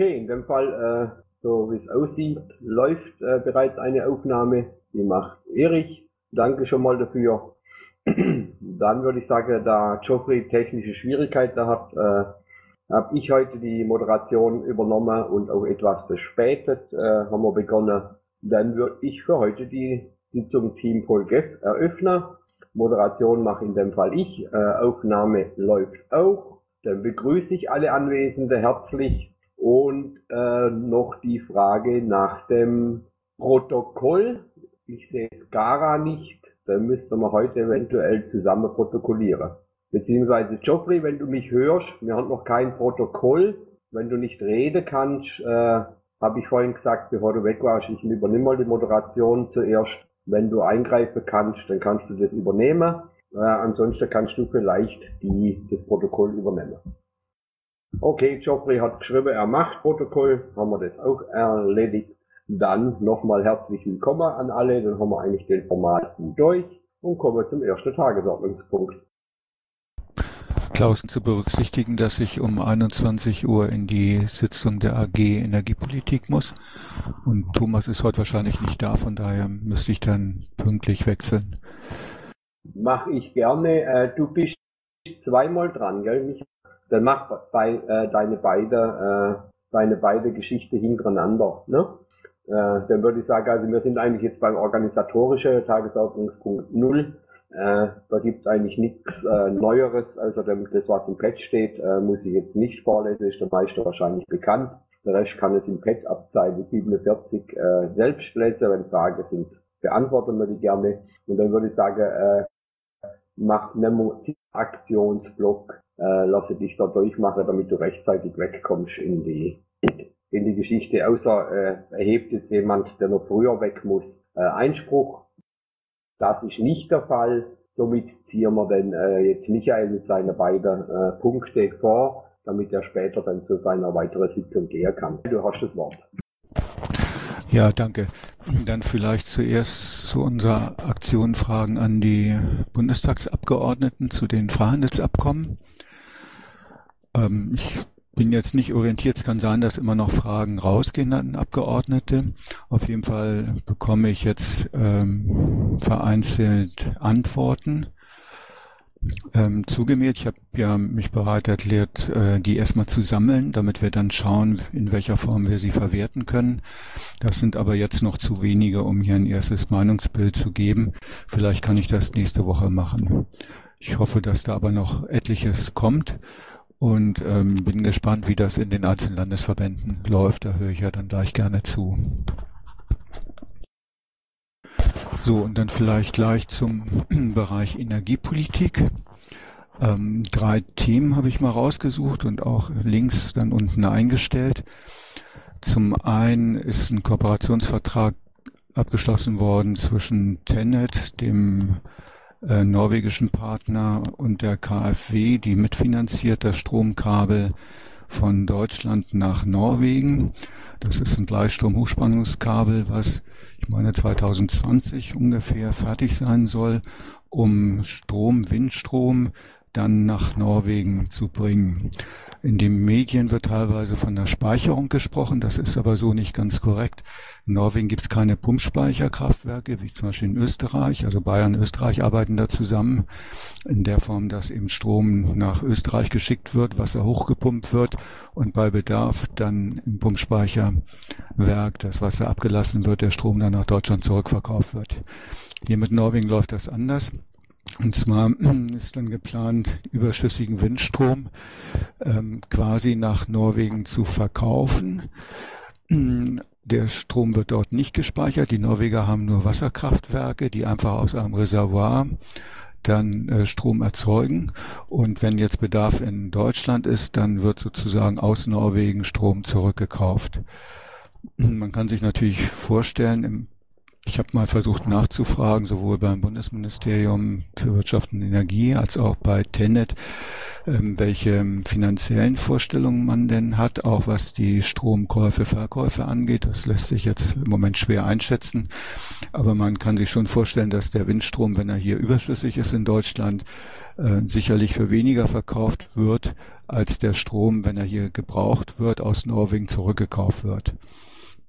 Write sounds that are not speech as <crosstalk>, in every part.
Okay, in dem Fall, äh, so wie es aussieht, läuft äh, bereits eine Aufnahme. Die macht Erich. Danke schon mal dafür. <clears throat> Dann würde ich sagen, da Geoffrey technische Schwierigkeiten hat, äh, habe ich heute die Moderation übernommen und auch etwas verspätet äh, haben wir begonnen. Dann würde ich für heute die Sitzung Team Polgef eröffnen. Moderation mache in dem Fall ich. Äh, Aufnahme läuft auch. Dann begrüße ich alle Anwesende herzlich und äh, noch die Frage nach dem Protokoll. Ich sehe Skara nicht. Dann müssten wir heute eventuell zusammen protokollieren. Beziehungsweise Geoffrey, wenn du mich hörst, wir haben noch kein Protokoll. Wenn du nicht reden kannst, äh, habe ich vorhin gesagt, bevor du weg warst, ich übernehme mal die Moderation zuerst. Wenn du eingreifen kannst, dann kannst du das übernehmen. Äh, ansonsten kannst du vielleicht die, das Protokoll übernehmen. Okay, Geoffrey hat geschrieben, er macht Protokoll, haben wir das auch erledigt. Dann nochmal herzlich willkommen an alle, dann haben wir eigentlich den Format durch und kommen zum ersten Tagesordnungspunkt. Klaus zu berücksichtigen, dass ich um 21 Uhr in die Sitzung der AG Energiepolitik muss. Und Thomas ist heute wahrscheinlich nicht da, von daher müsste ich dann pünktlich wechseln. Mach ich gerne. Äh, du bist zweimal dran, gell? Mich, dann mach bei, äh, deine beide, äh, deine beide Geschichte hintereinander. Ne? Äh, dann würde ich sagen, also wir sind eigentlich jetzt beim organisatorischen Tagesordnungspunkt null. Äh, da gibt's eigentlich nichts äh, Neueres, also das, was im Pad steht, äh, muss ich jetzt nicht vorlesen, ist der meiste wahrscheinlich bekannt. Der Rest kann es im Pad ab Seite 47 äh, selbst lesen, wenn Fragen sind, beantworten wir die gerne. Und dann würde ich sagen, äh, mach Nemo Aktionsblock, äh, lasse dich da durchmachen, damit du rechtzeitig wegkommst in die in die Geschichte, außer äh, es erhebt jetzt jemand, der noch früher weg muss, äh, Einspruch. Das ist nicht der Fall. Somit ziehen wir dann äh, jetzt Michael mit seinen beiden äh, Punkte vor, damit er später dann zu seiner weiteren Sitzung gehen kann. Du hast das Wort. Ja, danke. Dann vielleicht zuerst zu unserer Aktion Fragen an die Bundestagsabgeordneten zu den Freihandelsabkommen. Ähm, ich bin jetzt nicht orientiert. Es kann sein, dass immer noch Fragen rausgehen an Abgeordnete. Auf jeden Fall bekomme ich jetzt ähm, vereinzelt Antworten ähm, zugemäht. Ich habe ja mich bereit erklärt, äh, die erstmal zu sammeln, damit wir dann schauen, in welcher Form wir sie verwerten können. Das sind aber jetzt noch zu wenige, um hier ein erstes Meinungsbild zu geben. Vielleicht kann ich das nächste Woche machen. Ich hoffe, dass da aber noch etliches kommt und ähm, bin gespannt, wie das in den einzelnen Landesverbänden läuft. Da höre ich ja dann gleich gerne zu. So, und dann vielleicht gleich zum <clears throat> Bereich Energiepolitik. Ähm, drei Themen habe ich mal rausgesucht und auch links dann unten eingestellt. Zum einen ist ein Kooperationsvertrag abgeschlossen worden zwischen Tenet, dem norwegischen Partner und der KfW, die mitfinanziert das Stromkabel von Deutschland nach Norwegen. Das ist ein Gleichstrom-Hochspannungskabel, was ich meine 2020 ungefähr fertig sein soll, um Strom, Windstrom dann nach Norwegen zu bringen. In den Medien wird teilweise von der Speicherung gesprochen, das ist aber so nicht ganz korrekt. In Norwegen gibt es keine Pumpspeicherkraftwerke, wie zum Beispiel in Österreich. Also Bayern und Österreich arbeiten da zusammen in der Form, dass eben Strom nach Österreich geschickt wird, Wasser hochgepumpt wird und bei Bedarf dann im Pumpspeicherwerk das Wasser abgelassen wird, der Strom dann nach Deutschland zurückverkauft wird. Hier mit Norwegen läuft das anders. Und zwar <clears throat> ist dann geplant, überschüssigen Windstrom ähm, quasi nach Norwegen zu verkaufen. <clears throat> Der Strom wird dort nicht gespeichert. Die Norweger haben nur Wasserkraftwerke, die einfach aus einem Reservoir dann äh, Strom erzeugen. Und wenn jetzt Bedarf in Deutschland ist, dann wird sozusagen aus Norwegen Strom zurückgekauft. <clears throat> Man kann sich natürlich vorstellen, im Ich habe mal versucht nachzufragen, sowohl beim Bundesministerium für Wirtschaft und Energie als auch bei Tenet, ähm, welche finanziellen Vorstellungen man denn hat, auch was die Stromkäufe, Verkäufe angeht. Das lässt sich jetzt im Moment schwer einschätzen. Aber man kann sich schon vorstellen, dass der Windstrom, wenn er hier überschüssig ist in Deutschland, äh, sicherlich für weniger verkauft wird, als der Strom, wenn er hier gebraucht wird, aus Norwegen zurückgekauft wird.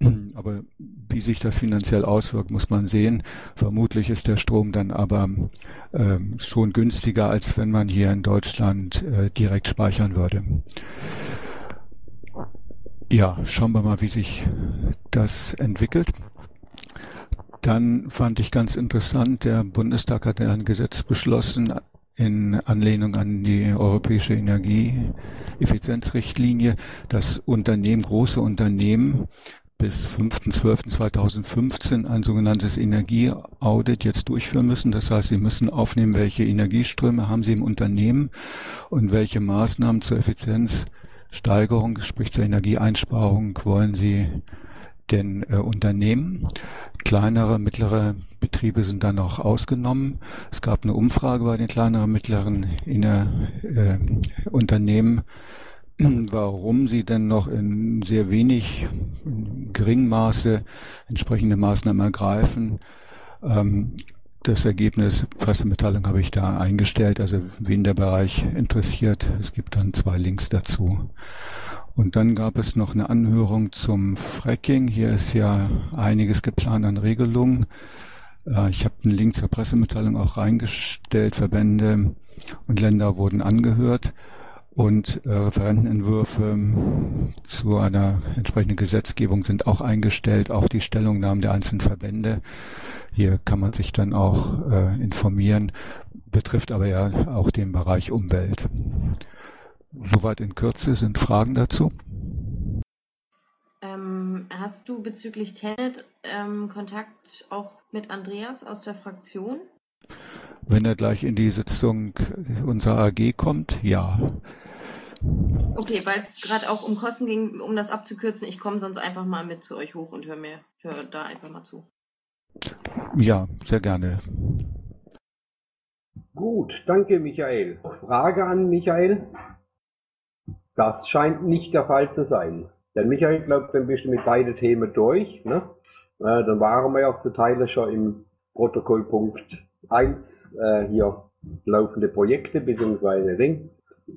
<clears throat> Aber wie sich das finanziell auswirkt, muss man sehen. Vermutlich ist der Strom dann aber äh, schon günstiger, als wenn man hier in Deutschland äh, direkt speichern würde. Ja, schauen wir mal, wie sich das entwickelt. Dann fand ich ganz interessant, der Bundestag hat ein Gesetz beschlossen, in Anlehnung an die europäische Energieeffizienzrichtlinie, dass Unternehmen, große Unternehmen bis 5.12.2015 ein sogenanntes Energieaudit jetzt durchführen müssen. Das heißt, sie müssen aufnehmen, welche Energieströme haben sie im Unternehmen und welche Maßnahmen zur Effizienzsteigerung, sprich zur Energieeinsparung wollen sie denn äh, Unternehmen. Kleinere, mittlere Betriebe sind dann auch ausgenommen. Es gab eine Umfrage bei den kleineren, mittleren Inner, äh, Unternehmen, warum sie denn noch in sehr wenig, in geringem Maße entsprechende Maßnahmen ergreifen. Ähm, das Ergebnis Pressemitteilung habe ich da eingestellt, also wen der Bereich interessiert. Es gibt dann zwei Links dazu. Und dann gab es noch eine Anhörung zum Fracking. Hier ist ja einiges geplant an Regelungen. Äh, ich habe einen Link zur Pressemitteilung auch reingestellt. Verbände und Länder wurden angehört und äh, Referentenentwürfe zu einer entsprechenden Gesetzgebung sind auch eingestellt, auch die Stellungnahmen der einzelnen Verbände. Hier kann man sich dann auch äh, informieren, betrifft aber ja auch den Bereich Umwelt. Soweit in Kürze sind Fragen dazu. Ähm, hast du bezüglich Tenet ähm, Kontakt auch mit Andreas aus der Fraktion? Wenn er gleich in die Sitzung unserer AG kommt, ja. Okay, weil es gerade auch um Kosten ging, um das abzukürzen, ich komme sonst einfach mal mit zu euch hoch und höre mir hör da einfach mal zu. Ja, sehr gerne. Gut, danke Michael. Frage an Michael. Das scheint nicht der Fall zu sein. Denn Michael glaubt, dann bist du mit beiden Themen durch. Ne? Äh, dann waren wir ja zu Teile schon im Protokollpunkt 1 äh, hier laufende Projekte bzw. Ding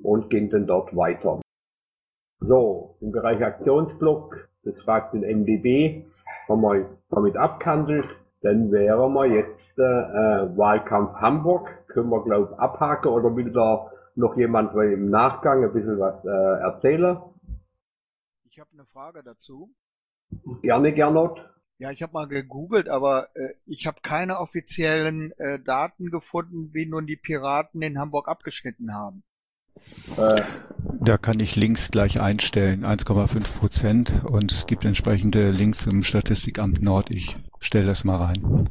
und gehen dann dort weiter. So, im Bereich Aktionsblock, das fragt den MDB, haben wir damit abgehandelt. Dann wären wir jetzt äh, äh, Wahlkampf Hamburg, können wir glaube ich abhaken oder will da noch jemand im Nachgang ein bisschen was äh, erzählen? Ich habe eine Frage dazu. Gerne, Gernot. Ja, ich habe mal gegoogelt, aber äh, ich habe keine offiziellen äh, Daten gefunden, wie nun die Piraten in Hamburg abgeschnitten haben. Da kann ich Links gleich einstellen, 1,5 Prozent und es gibt entsprechende Links im Statistikamt Nord. Ich stelle das mal rein.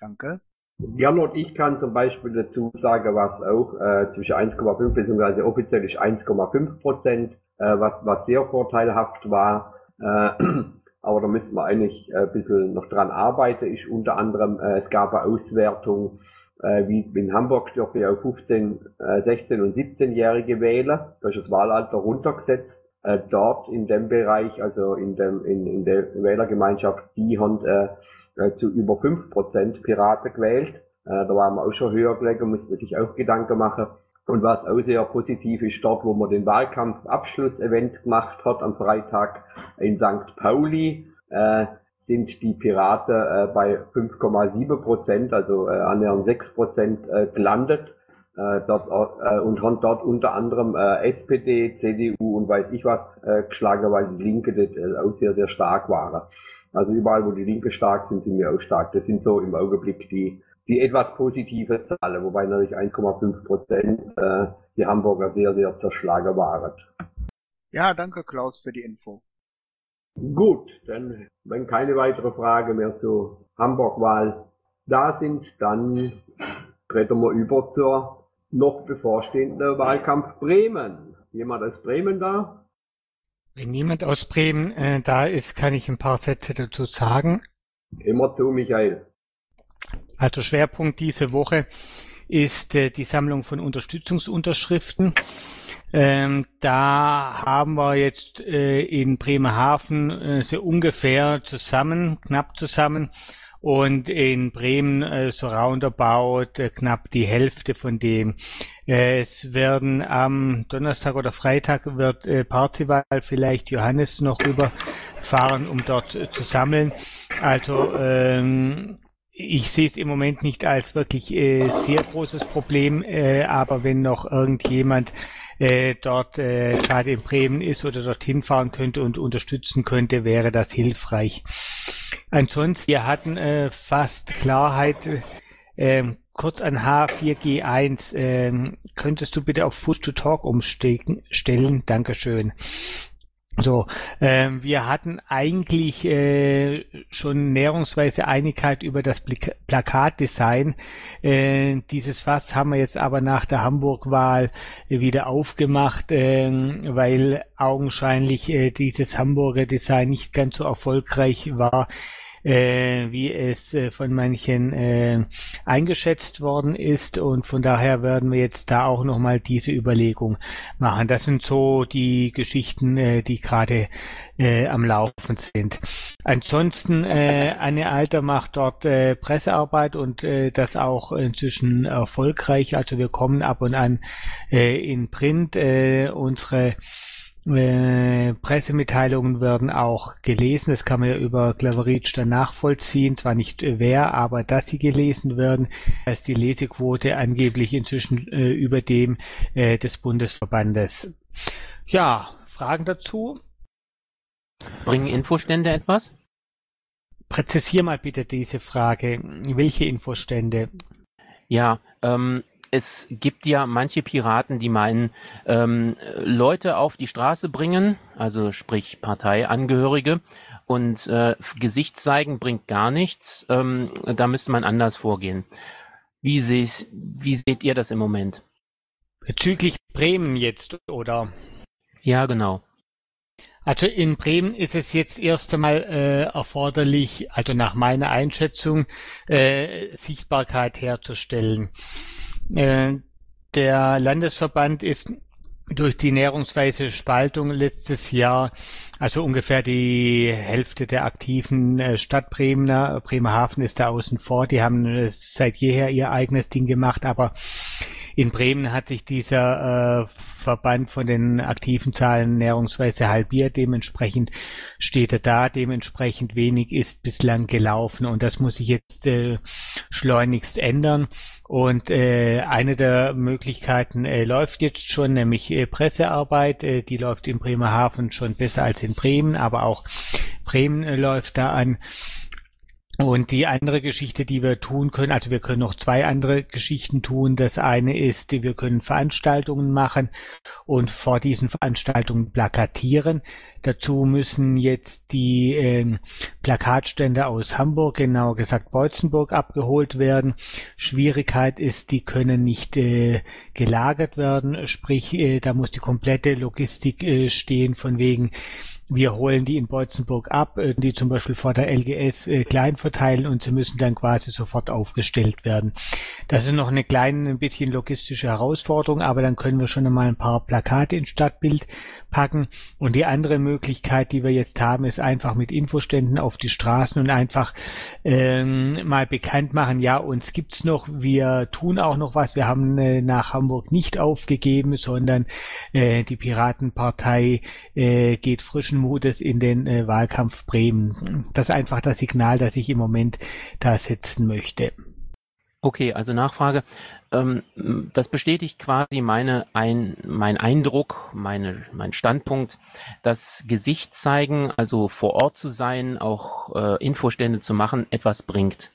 Danke. Jan und ich kann zum Beispiel dazu sagen, was auch äh, zwischen 1,5 bzw. offiziell ist 1,5 Prozent, äh, was, was sehr vorteilhaft war. Äh, <clears throat> aber da müssen wir eigentlich äh, ein bisschen noch dran arbeiten. Ist unter anderem, äh, es gab eine Auswertung, äh, wie in Hamburg dürfen ja auch 15, äh, 16 und 17-Jährige wählen. Da ist das Wahlalter runtergesetzt. Äh, dort in dem Bereich, also in, dem, in, in der Wählergemeinschaft, die haben äh, äh, zu über 5% Piraten gewählt. Äh, da waren wir auch schon höher gelegen, musste man sich auch Gedanken machen. Und was auch sehr positiv ist, dort, wo man den Wahlkampfabschlussevent gemacht hat am Freitag in St. Pauli, äh, sind die Piraten äh, bei 5,7 Prozent, also äh, annähernd 6 Prozent äh, gelandet. Äh, dort, äh, und haben dort unter anderem äh, SPD, CDU und weiß ich was äh, geschlagen, weil die Linke äh, auch sehr, sehr stark waren. Also überall, wo die Linke stark sind, sind wir auch stark. Das sind so im Augenblick die, die etwas positive Zahlen, wobei natürlich 1,5 Prozent äh, die Hamburger sehr, sehr zerschlagen waren. Ja, danke Klaus für die Info. Gut, dann, wenn keine weitere Frage mehr zur Hamburg-Wahl da sind, dann treten wir über zur noch bevorstehenden Wahlkampf Bremen. Jemand aus Bremen da? Wenn niemand aus Bremen äh, da ist, kann ich ein paar Sätze dazu sagen. Immer zu, Michael. Also Schwerpunkt diese Woche ist äh, die Sammlung von Unterstützungsunterschriften. Ähm, da haben wir jetzt äh, in Bremerhaven äh, so ungefähr zusammen, knapp zusammen, und in Bremen äh, so roundabout äh, knapp die Hälfte von dem. Äh, es werden am Donnerstag oder Freitag wird äh, Parzival vielleicht Johannes noch rüberfahren, um dort äh, zu sammeln. Also ähm, ich sehe es im Moment nicht als wirklich äh, sehr großes Problem, äh, aber wenn noch irgendjemand äh, dort äh, gerade in Bremen ist oder dorthin fahren könnte und unterstützen könnte, wäre das hilfreich. Ansonsten, wir hatten äh, fast Klarheit. Äh, kurz an H4G1. Äh, könntest du bitte auf Push-to-Talk umstellen? Dankeschön. So, ähm, wir hatten eigentlich äh, schon näherungsweise Einigkeit über das Plakatdesign. Äh, dieses Fass haben wir jetzt aber nach der Hamburg-Wahl wieder aufgemacht, äh, weil augenscheinlich äh, dieses Hamburger Design nicht ganz so erfolgreich war äh, wie es äh, von manchen äh, eingeschätzt worden ist. Und von daher werden wir jetzt da auch nochmal diese Überlegung machen. Das sind so die Geschichten, äh, die gerade äh, am Laufen sind. Ansonsten, äh, Anne Alter macht dort äh, Pressearbeit und äh, das auch inzwischen erfolgreich. Also wir kommen ab und an äh, in Print. Äh, unsere äh, Pressemitteilungen werden auch gelesen. Das kann man ja über Clevereach dann nachvollziehen. Zwar nicht äh, wer, aber dass sie gelesen werden. Da ist die Lesequote angeblich inzwischen äh, über dem äh, des Bundesverbandes. Ja, Fragen dazu? Bringen Infostände etwas? Präzisier mal bitte diese Frage. Welche Infostände? Ja, ähm, es gibt ja manche Piraten, die meinen, ähm, Leute auf die Straße bringen, also sprich Parteiangehörige, und äh, Gesicht zeigen bringt gar nichts. Ähm, da müsste man anders vorgehen. Wie, seht, wie seht ihr das im Moment? Bezüglich Bremen jetzt, oder? Ja, genau. Also in Bremen ist es jetzt erst einmal äh, erforderlich, also nach meiner Einschätzung, äh, Sichtbarkeit herzustellen. Äh, der Landesverband ist durch die näherungsweise Spaltung letztes Jahr, also ungefähr die Hälfte der aktiven äh, Stadt Bremener, Bremerhaven ist da außen vor, die haben äh, seit jeher ihr eigenes Ding gemacht, aber in Bremen hat sich dieser äh, Verband von den aktiven Zahlen näherungsweise halbiert. Dementsprechend steht er da. Dementsprechend wenig ist bislang gelaufen. Und das muss sich jetzt äh, schleunigst ändern. Und äh, eine der Möglichkeiten äh, läuft jetzt schon, nämlich äh, Pressearbeit. Äh, die läuft in Bremerhaven schon besser als in Bremen, aber auch Bremen äh, läuft da an. Und die andere Geschichte, die wir tun können, also wir können noch zwei andere Geschichten tun. Das eine ist, wir können Veranstaltungen machen und vor diesen Veranstaltungen plakatieren. Dazu müssen jetzt die äh, Plakatstände aus Hamburg, genauer gesagt Beutzenburg, abgeholt werden. Schwierigkeit ist, die können nicht äh, gelagert werden, sprich, äh, da muss die komplette Logistik äh, stehen, von wegen, wir holen die in Beutzenburg ab, äh, die zum Beispiel vor der LGS äh, klein verteilen und sie müssen dann quasi sofort aufgestellt werden. Das ist noch eine kleine, ein bisschen logistische Herausforderung, aber dann können wir schon einmal ein paar Plakate ins Stadtbild packen. Und die andere Möglichkeit, die wir jetzt haben, ist einfach mit Infoständen auf die Straßen und einfach ähm, mal bekannt machen, ja, uns gibt's noch, wir tun auch noch was, wir haben äh, nach Hamburg nicht aufgegeben, sondern äh, die Piratenpartei äh, geht frischen Mutes in den äh, Wahlkampf Bremen. Das ist einfach das Signal, das ich im Moment da setzen möchte. Okay, also Nachfrage. Ähm, das bestätigt quasi meine ein, mein Eindruck, meine, mein Standpunkt, dass Gesicht zeigen, also vor Ort zu sein, auch äh, Infostände zu machen, etwas bringt.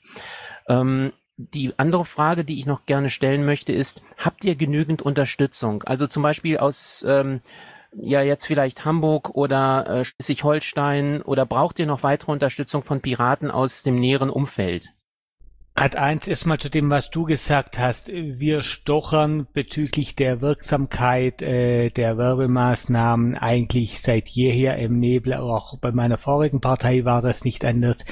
Ähm, die andere Frage, die ich noch gerne stellen möchte, ist, habt ihr genügend Unterstützung? Also zum Beispiel aus ähm, ja jetzt vielleicht Hamburg oder äh, Schleswig-Holstein oder braucht ihr noch weitere Unterstützung von Piraten aus dem näheren Umfeld? Hat eins erstmal zu dem, was du gesagt hast. Wir stochern bezüglich der Wirksamkeit äh, der Werbemaßnahmen eigentlich seit jeher im Nebel. Auch bei meiner vorigen Partei war das nicht anders.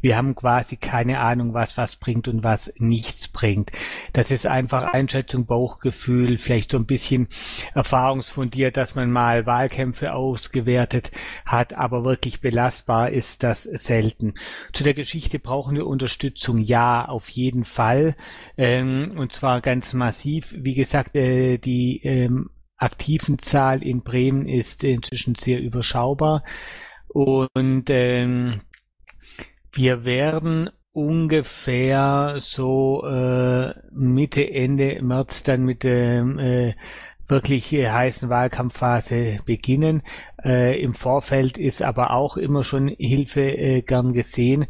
Wir haben quasi keine Ahnung, was was bringt und was nichts bringt. Das ist einfach Einschätzung, Bauchgefühl, vielleicht so ein bisschen erfahrungsfundiert, dass man mal Wahlkämpfe ausgewertet hat, aber wirklich belastbar ist das selten. Zu der Geschichte brauchen wir Unterstützung. Ja, auf jeden Fall. Ähm, und zwar ganz massiv. Wie gesagt, äh, die ähm, aktiven Zahl in Bremen ist inzwischen sehr überschaubar. Und ähm, wir werden ungefähr so äh, Mitte, Ende März dann mit dem äh, wirklich heißen Wahlkampfphase beginnen. Äh, Im Vorfeld ist aber auch immer schon Hilfe äh, gern gesehen.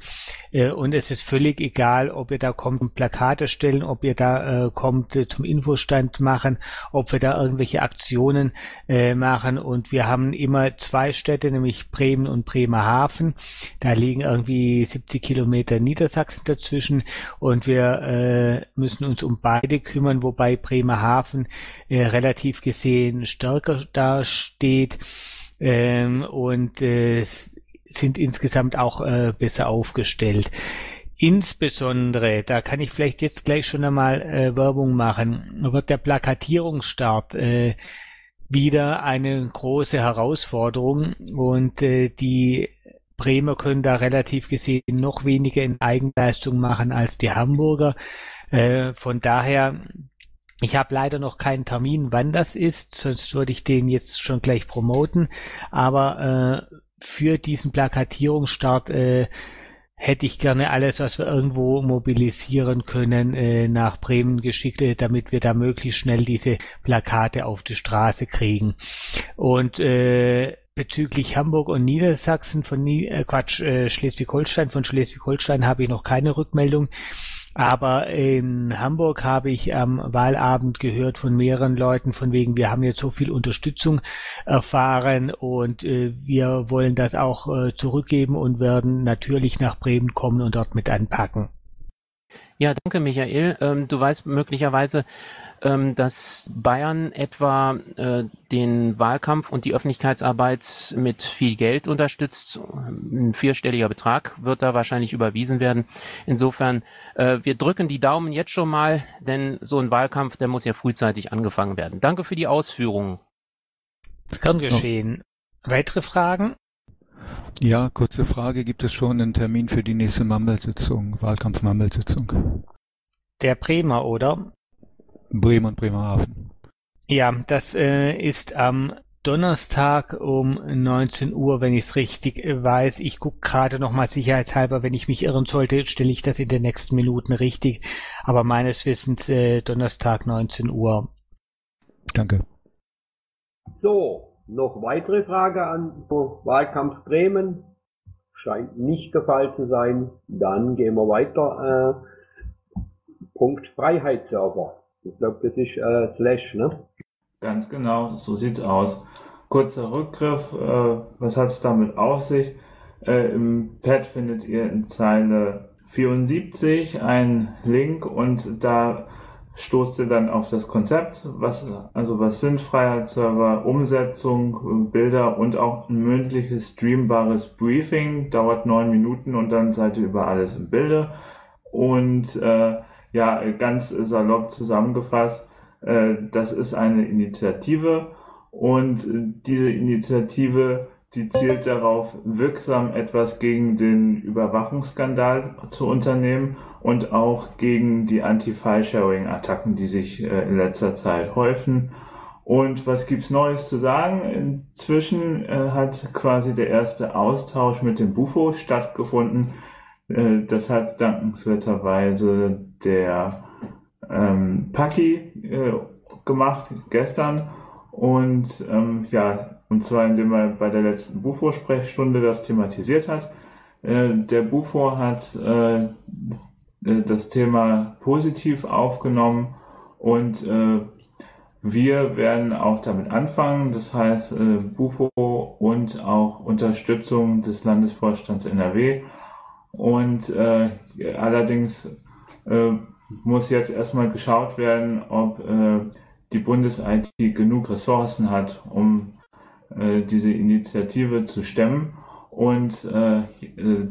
Äh, und es ist völlig egal, ob ihr da kommt Plakate stellen, ob ihr da äh, kommt äh, zum Infostand machen, ob wir da irgendwelche Aktionen äh, machen. Und wir haben immer zwei Städte, nämlich Bremen und Bremerhaven. Da liegen irgendwie 70 Kilometer Niedersachsen dazwischen. Und wir müssen uns um beide kümmern, wobei Bremerhaven relativ gesehen stärker dasteht ähm, und äh, sind insgesamt auch äh, besser aufgestellt. Insbesondere, da kann ich vielleicht jetzt gleich schon einmal äh, Werbung machen, wird der Plakatierungsstart äh, wieder eine große Herausforderung und äh, die Bremer können da relativ gesehen noch weniger in Eigenleistung machen als die Hamburger. Äh, von daher ich habe leider noch keinen Termin, wann das ist, sonst würde ich den jetzt schon gleich promoten. Aber äh, für diesen Plakatierungsstart äh, hätte ich gerne alles, was wir irgendwo mobilisieren können, äh, nach Bremen geschickt, äh, damit wir da möglichst schnell diese Plakate auf die Straße kriegen. Und äh, bezüglich Hamburg und Niedersachsen von Nie äh, Quatsch, äh, Schleswig-Holstein, von Schleswig-Holstein habe ich noch keine Rückmeldung. Aber in Hamburg habe ich am Wahlabend gehört von mehreren Leuten, von wegen, wir haben jetzt so viel Unterstützung erfahren und äh, wir wollen das auch äh, zurückgeben und werden natürlich nach Bremen kommen und dort mit anpacken. Ja, danke Michael. Ähm, du weißt möglicherweise, ähm, dass Bayern etwa äh, den Wahlkampf und die Öffentlichkeitsarbeit mit viel Geld unterstützt. Ein vierstelliger Betrag wird da wahrscheinlich überwiesen werden. Insofern, wir drücken die Daumen jetzt schon mal, denn so ein Wahlkampf, der muss ja frühzeitig angefangen werden. Danke für die Ausführungen. Kann geschehen. Oh. Weitere Fragen? Ja, kurze Frage. Gibt es schon einen Termin für die nächste Mammelsitzung, Wahlkampf-Mammelsitzung? Der Bremer, oder? Bremen und Bremerhaven. Ja, das äh, ist am Donnerstag um 19 Uhr, wenn ich es richtig äh, weiß. Ich gucke gerade nochmal sicherheitshalber, wenn ich mich irren sollte, stelle ich das in den nächsten Minuten richtig. Aber meines Wissens äh, Donnerstag 19 Uhr. Danke. So, noch weitere Frage an so Wahlkampf Bremen? Scheint nicht der Fall zu sein. Dann gehen wir weiter. Äh, Punkt Freiheitsserver. Ich glaube, das ist äh, Slash, ne? Ganz genau, so sieht's aus. Kurzer Rückgriff, äh, was hat's damit auf sich? Äh, Im Pad findet ihr in Zeile 74 einen Link und da stoßt ihr dann auf das Konzept, was, also was sind Freiheitsserver, Umsetzung, Bilder und auch ein mündliches streambares Briefing, dauert neun Minuten und dann seid ihr über alles im Bilde. Und äh, ja, ganz salopp zusammengefasst, das ist eine Initiative und diese Initiative, die zielt darauf, wirksam etwas gegen den Überwachungsskandal zu unternehmen und auch gegen die Anti-File-Sharing-Attacken, die sich äh, in letzter Zeit häufen. Und was gibt's Neues zu sagen? Inzwischen äh, hat quasi der erste Austausch mit dem Bufo stattgefunden. Äh, das hat dankenswerterweise der ähm, Paki äh, gemacht gestern. Und ähm, ja, und zwar indem er bei der letzten Bufo-Sprechstunde das thematisiert hat. Äh, der Bufo hat äh, das Thema positiv aufgenommen und äh, wir werden auch damit anfangen. Das heißt, äh, Bufo und auch Unterstützung des Landesvorstands NRW und äh, allerdings äh, muss jetzt erstmal geschaut werden, ob äh, die Bundes-IT genug Ressourcen hat, um äh, diese Initiative zu stemmen. Und äh, äh,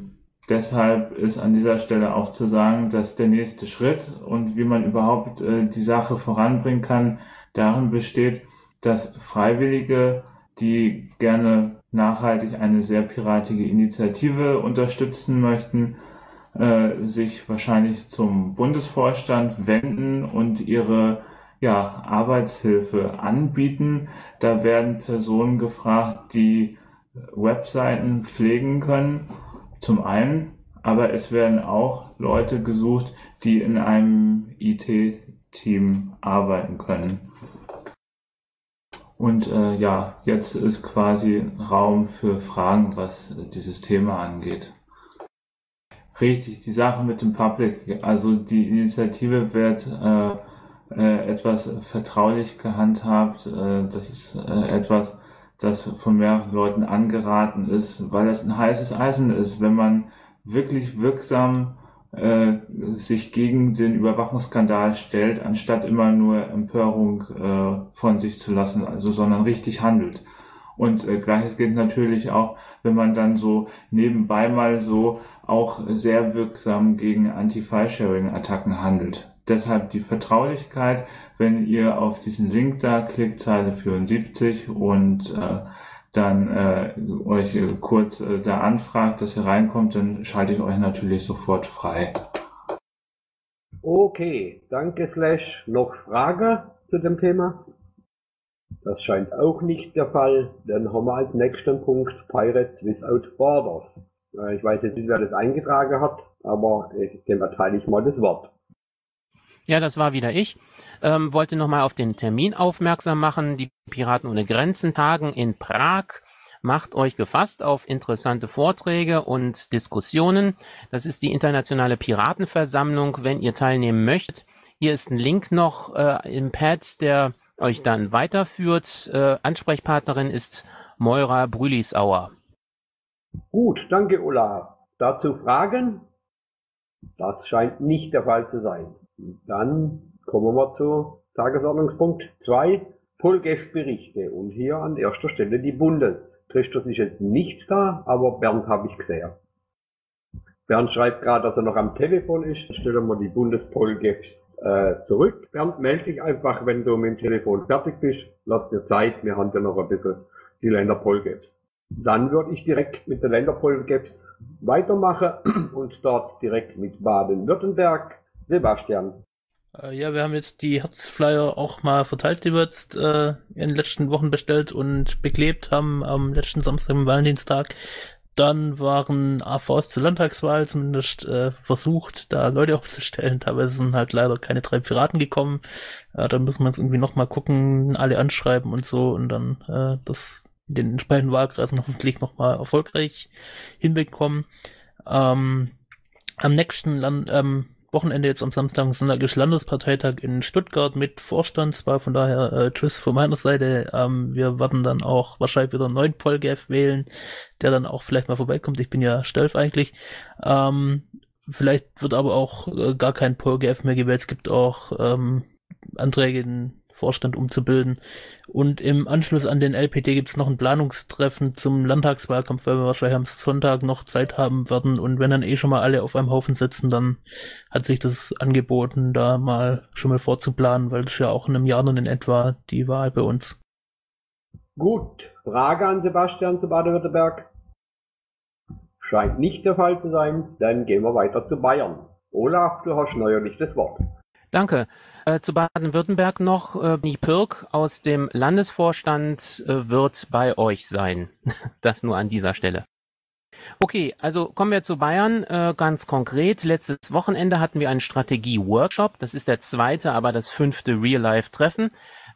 deshalb ist an dieser Stelle auch zu sagen, dass der nächste Schritt und wie man überhaupt äh, die Sache voranbringen kann, darin besteht, dass Freiwillige, die gerne nachhaltig eine sehr piratige Initiative unterstützen möchten, äh, sich wahrscheinlich zum Bundesvorstand wenden und ihre ja, Arbeitshilfe anbieten. Da werden Personen gefragt, die Webseiten pflegen können, zum einen, aber es werden auch Leute gesucht, die in einem IT-Team arbeiten können. Und äh, ja, jetzt ist quasi Raum für Fragen, was dieses Thema angeht. Richtig, die Sache mit dem Public, also die Initiative wird äh, äh, etwas vertraulich gehandhabt. Äh, das ist äh, etwas, das von mehreren Leuten angeraten ist, weil das ein heißes Eisen ist, wenn man wirklich wirksam äh, sich gegen den Überwachungsskandal stellt, anstatt immer nur Empörung äh, von sich zu lassen, also sondern richtig handelt. Und äh, gleiches gilt natürlich auch, wenn man dann so nebenbei mal so auch sehr wirksam gegen Anti-File-Sharing-Attacken handelt. Deshalb die Vertraulichkeit, wenn ihr auf diesen Link da klickt, Zeile 74 und äh, dann äh, euch äh, kurz äh, da anfragt, dass ihr reinkommt, dann schalte ich euch natürlich sofort frei. Okay, danke Slash. Noch Frage zu dem Thema? Das scheint auch nicht der Fall. Dann haben wir als nächsten Punkt Pirates Without Borders. Äh, ich weiß jetzt nicht, wer das eingetragen hat, aber dem erteile ich mal das Wort. Ja, das war wieder ich. Ähm, wollte nochmal auf den Termin aufmerksam machen. Die Piraten ohne Grenzen tagen in Prag. Macht euch gefasst auf interessante Vorträge und Diskussionen. Das ist die internationale Piratenversammlung. Wenn ihr teilnehmen möchtet, hier ist ein Link noch äh, im Pad, der euch dann weiterführt. Äh, Ansprechpartnerin ist Moira Brülisauer. Gut, danke Ulla. Dazu Fragen? Das scheint nicht der Fall zu sein. Dann kommen wir zu Tagesordnungspunkt 2, Polgef-Berichte. Und hier an erster Stelle die Bundes. Christoph ist jetzt nicht da, aber Bernd habe ich gesehen. Bernd schreibt gerade, dass er noch am Telefon ist. Stellen wir die Bundespolgefs äh, zurück. Bernd, melde dich einfach, wenn du mit dem Telefon fertig bist. Lass dir Zeit, wir haben ja noch ein bisschen die Länderpolgefs. Dann würde ich direkt mit der Länderpolgefs weitermachen <clears throat> und dort direkt mit Baden-Württemberg. Sebastian. Äh, ja, wir haben jetzt die Herzflyer auch mal verteilt, die wir jetzt äh, in den letzten Wochen bestellt und beklebt haben am letzten Samstag, am Valentinstag. Dann waren AVs zur Landtagswahl zumindest äh, versucht, da Leute <laughs> aufzustellen. Teilweise sind halt leider keine drei Piraten gekommen. Äh, dann müssen wir jetzt irgendwie nochmal gucken, alle anschreiben und so und dann äh, das in den entsprechenden Wahlkreisen hoffentlich nochmal erfolgreich hinbekommen. Ähm, am nächsten Land, ähm, Wochenende jetzt am Samstag ist Landesparteitag in Stuttgart mit Vorstandswahl. Von daher äh, tschüss von meiner Seite. Ähm, wir werden dann auch wahrscheinlich wieder einen neuen Polgef wählen, der dann auch vielleicht mal vorbeikommt. Ich bin ja Stelf eigentlich. Ähm, vielleicht wird aber auch äh, gar kein Polgef mehr gewählt. Es gibt auch ähm, Anträge in Vorstand umzubilden. Und im Anschluss an den LPT gibt es noch ein Planungstreffen zum Landtagswahlkampf, weil wir wahrscheinlich am Sonntag noch Zeit haben werden. Und wenn dann eh schon mal alle auf einem Haufen sitzen, dann hat sich das angeboten, da mal schon mal vorzuplanen, weil das ja auch in einem Jahr nun in etwa die Wahl bei uns. Gut, Frage an Sebastian zu Baden-Württemberg. Scheint nicht der Fall zu sein. Dann gehen wir weiter zu Bayern. Olaf, du hast neuerlich das Wort. Danke. Äh, zu Baden-Württemberg noch. Äh, die Pirk aus dem Landesvorstand äh, wird bei euch sein. <laughs> das nur an dieser Stelle. Okay, also kommen wir zu Bayern äh, ganz konkret. Letztes Wochenende hatten wir einen Strategie-Workshop. Das ist der zweite, aber das fünfte Real-Life-Treffen.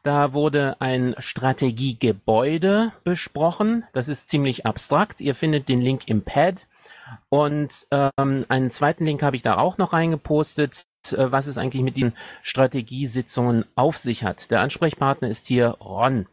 Da wurde ein Strategiegebäude besprochen. Das ist ziemlich abstrakt. Ihr findet den Link im Pad. Und ähm, einen zweiten Link habe ich da auch noch reingepostet. Äh, was es eigentlich mit den Strategiesitzungen auf sich hat. Der Ansprechpartner ist hier Ron.